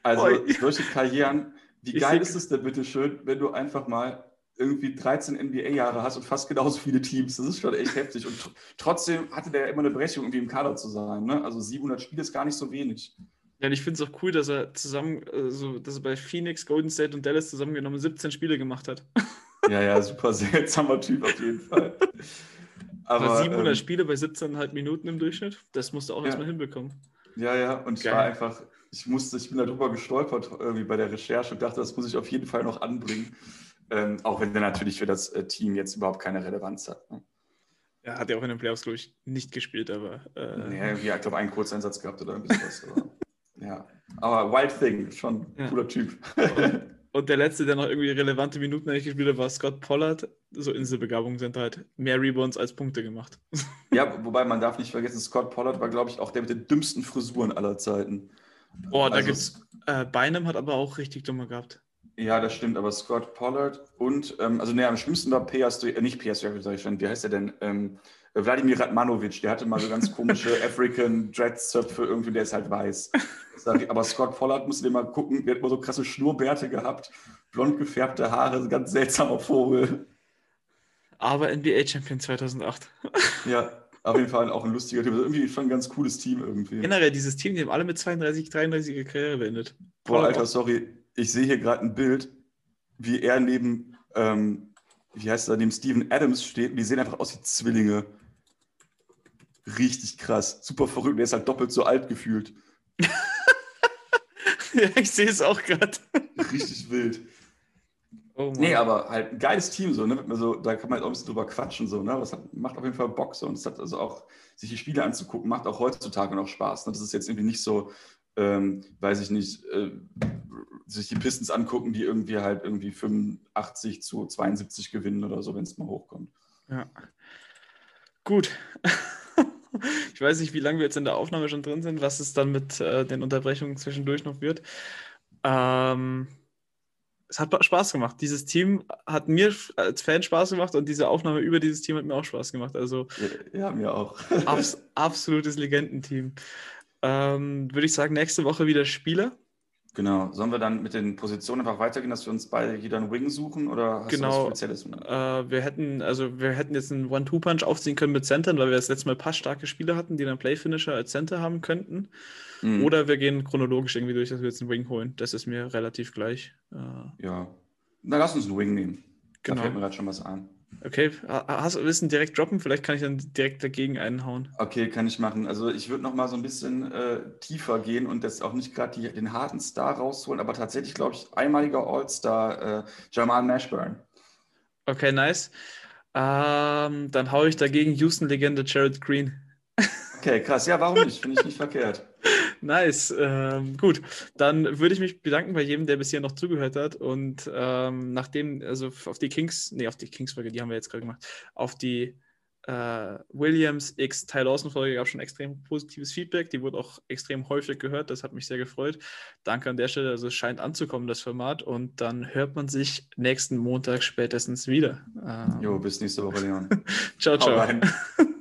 S3: Also, solche Karrieren. Wie geil ist es denn bitte schön, wenn du einfach mal irgendwie 13 NBA-Jahre hast und fast genauso viele Teams. Das ist schon echt heftig. Und tr trotzdem hatte der immer eine Berechtigung, irgendwie im Kader zu sein. Ne? Also 700 Spiele ist gar nicht so wenig.
S2: Ja, und ich finde es auch cool, dass er zusammen, also, dass er bei Phoenix, Golden State und Dallas zusammengenommen 17 Spiele gemacht hat. [laughs]
S3: Ja, ja, super seltsamer Typ auf jeden Fall. [laughs]
S2: Aber 700 ähm, Spiele bei 17,5 Minuten im Durchschnitt, das musst du auch ja. erstmal hinbekommen.
S3: Ja, ja, und Geil. ich war einfach, ich musste, ich bin darüber gestolpert irgendwie bei der Recherche und dachte, das muss ich auf jeden Fall noch anbringen. Ähm, auch wenn der natürlich für das äh, Team jetzt überhaupt keine Relevanz hat. Ne?
S2: Er hat ja auch in den Playoffs, glaube ich, nicht gespielt, aber.
S3: Äh... Nee, ja, ich glaube, einen Kurzeinsatz gehabt oder ein bisschen was. [laughs] Ja. aber Wild Thing, schon ja. cooler Typ.
S2: Und, und, der [laughs] letzte, der noch irgendwie relevante Minuten eigentlich gespielt hat, war Scott Pollard. So Inselbegabungen sind halt mehr Rebounds als Punkte gemacht.
S3: Ja, [laughs] wobei man darf nicht vergessen, Scott Pollard war, glaube ich, auch der mit den dümmsten Frisuren aller Zeiten.
S2: Boah, da also, gibt's. Äh, Beinem hat aber auch richtig dumme gehabt.
S3: Ja, das stimmt, aber Scott Pollard und, ähm, also ne, am schlimmsten war Piastri, äh, nicht Piastri, wie heißt der denn? Ähm, Wladimir Radmanovic, der hatte mal so ganz komische [laughs] African Dreadzöpfe, irgendwie, der ist halt weiß. Aber Scott Pollard, musst du dir mal gucken, der hat immer so krasse Schnurrbärte gehabt, blond gefärbte Haare, ganz seltsamer Vogel.
S2: Aber NBA-Champion 2008. [laughs]
S3: ja, auf jeden Fall auch ein lustiger Typ. Also irgendwie schon ein ganz cooles Team irgendwie.
S2: Generell, dieses Team, die haben alle mit 32, 33 ihre Karriere beendet.
S3: Boah, Alter, sorry ich sehe hier gerade ein Bild, wie er neben, ähm, wie heißt er, neben Steven Adams steht und die sehen einfach aus wie Zwillinge. Richtig krass. Super verrückt. Der ist halt doppelt so alt gefühlt. [laughs]
S2: ja, ich sehe es auch gerade.
S3: Richtig wild. Oh nee, aber halt ein geiles Team, so, ne? So, da kann man halt auch ein bisschen drüber quatschen, so, ne? Das hat, macht auf jeden Fall Bock so. Und es hat also auch, sich die Spiele anzugucken, macht auch heutzutage noch Spaß. Ne? Das ist jetzt irgendwie nicht so, ähm, weiß ich nicht, äh, sich die Pistons angucken, die irgendwie halt irgendwie 85 zu 72 gewinnen oder so, wenn es mal hochkommt.
S2: Ja. Gut. Ich weiß nicht, wie lange wir jetzt in der Aufnahme schon drin sind, was es dann mit äh, den Unterbrechungen zwischendurch noch wird. Ähm, es hat Spaß gemacht. Dieses Team hat mir als Fan Spaß gemacht und diese Aufnahme über dieses Team hat mir auch Spaß gemacht. Also
S3: ja, ja mir auch.
S2: abs absolutes Legendenteam. Ähm, Würde ich sagen, nächste Woche wieder Spieler.
S3: Genau. Sollen wir dann mit den Positionen einfach weitergehen, dass wir uns beide jeder einen Wing suchen oder
S2: hast genau. du was Spezielles? Äh, wir hätten, also wir hätten jetzt einen One-Two-Punch aufziehen können mit Centern, weil wir das letzte Mal ein paar starke Spieler hatten, die dann Play-Finisher als Center haben könnten. Mhm. Oder wir gehen chronologisch irgendwie durch, dass wir jetzt einen Wing holen. Das ist mir relativ gleich.
S3: Äh, ja. Na, lass uns einen Wing nehmen. Genau. Da fällt mir gerade schon was an.
S2: Okay, hast du Wissen direkt droppen? Vielleicht kann ich dann direkt dagegen einhauen.
S3: Okay, kann ich machen. Also ich würde noch mal so ein bisschen äh, tiefer gehen und das auch nicht gerade den harten Star rausholen, aber tatsächlich, glaube ich, einmaliger All-Star äh, Jamal Mashburn.
S2: Okay, nice. Ähm, dann haue ich dagegen Houston-Legende Jared Green.
S3: Okay, krass. Ja, warum nicht? Finde ich nicht verkehrt. [laughs]
S2: Nice. Ähm, gut, dann würde ich mich bedanken bei jedem, der bisher noch zugehört hat. Und ähm, nachdem, also auf die Kings, nee, auf die Kings-Folge, die haben wir jetzt gerade gemacht, auf die äh, Williams X Ty Lawson Folge gab es schon extrem positives Feedback. Die wurde auch extrem häufig gehört. Das hat mich sehr gefreut. Danke an der Stelle. Also es scheint anzukommen, das Format. Und dann hört man sich nächsten Montag spätestens wieder.
S3: Ähm, jo, bis nächste Woche, Leon. [laughs]
S2: ciao, ciao. [laughs]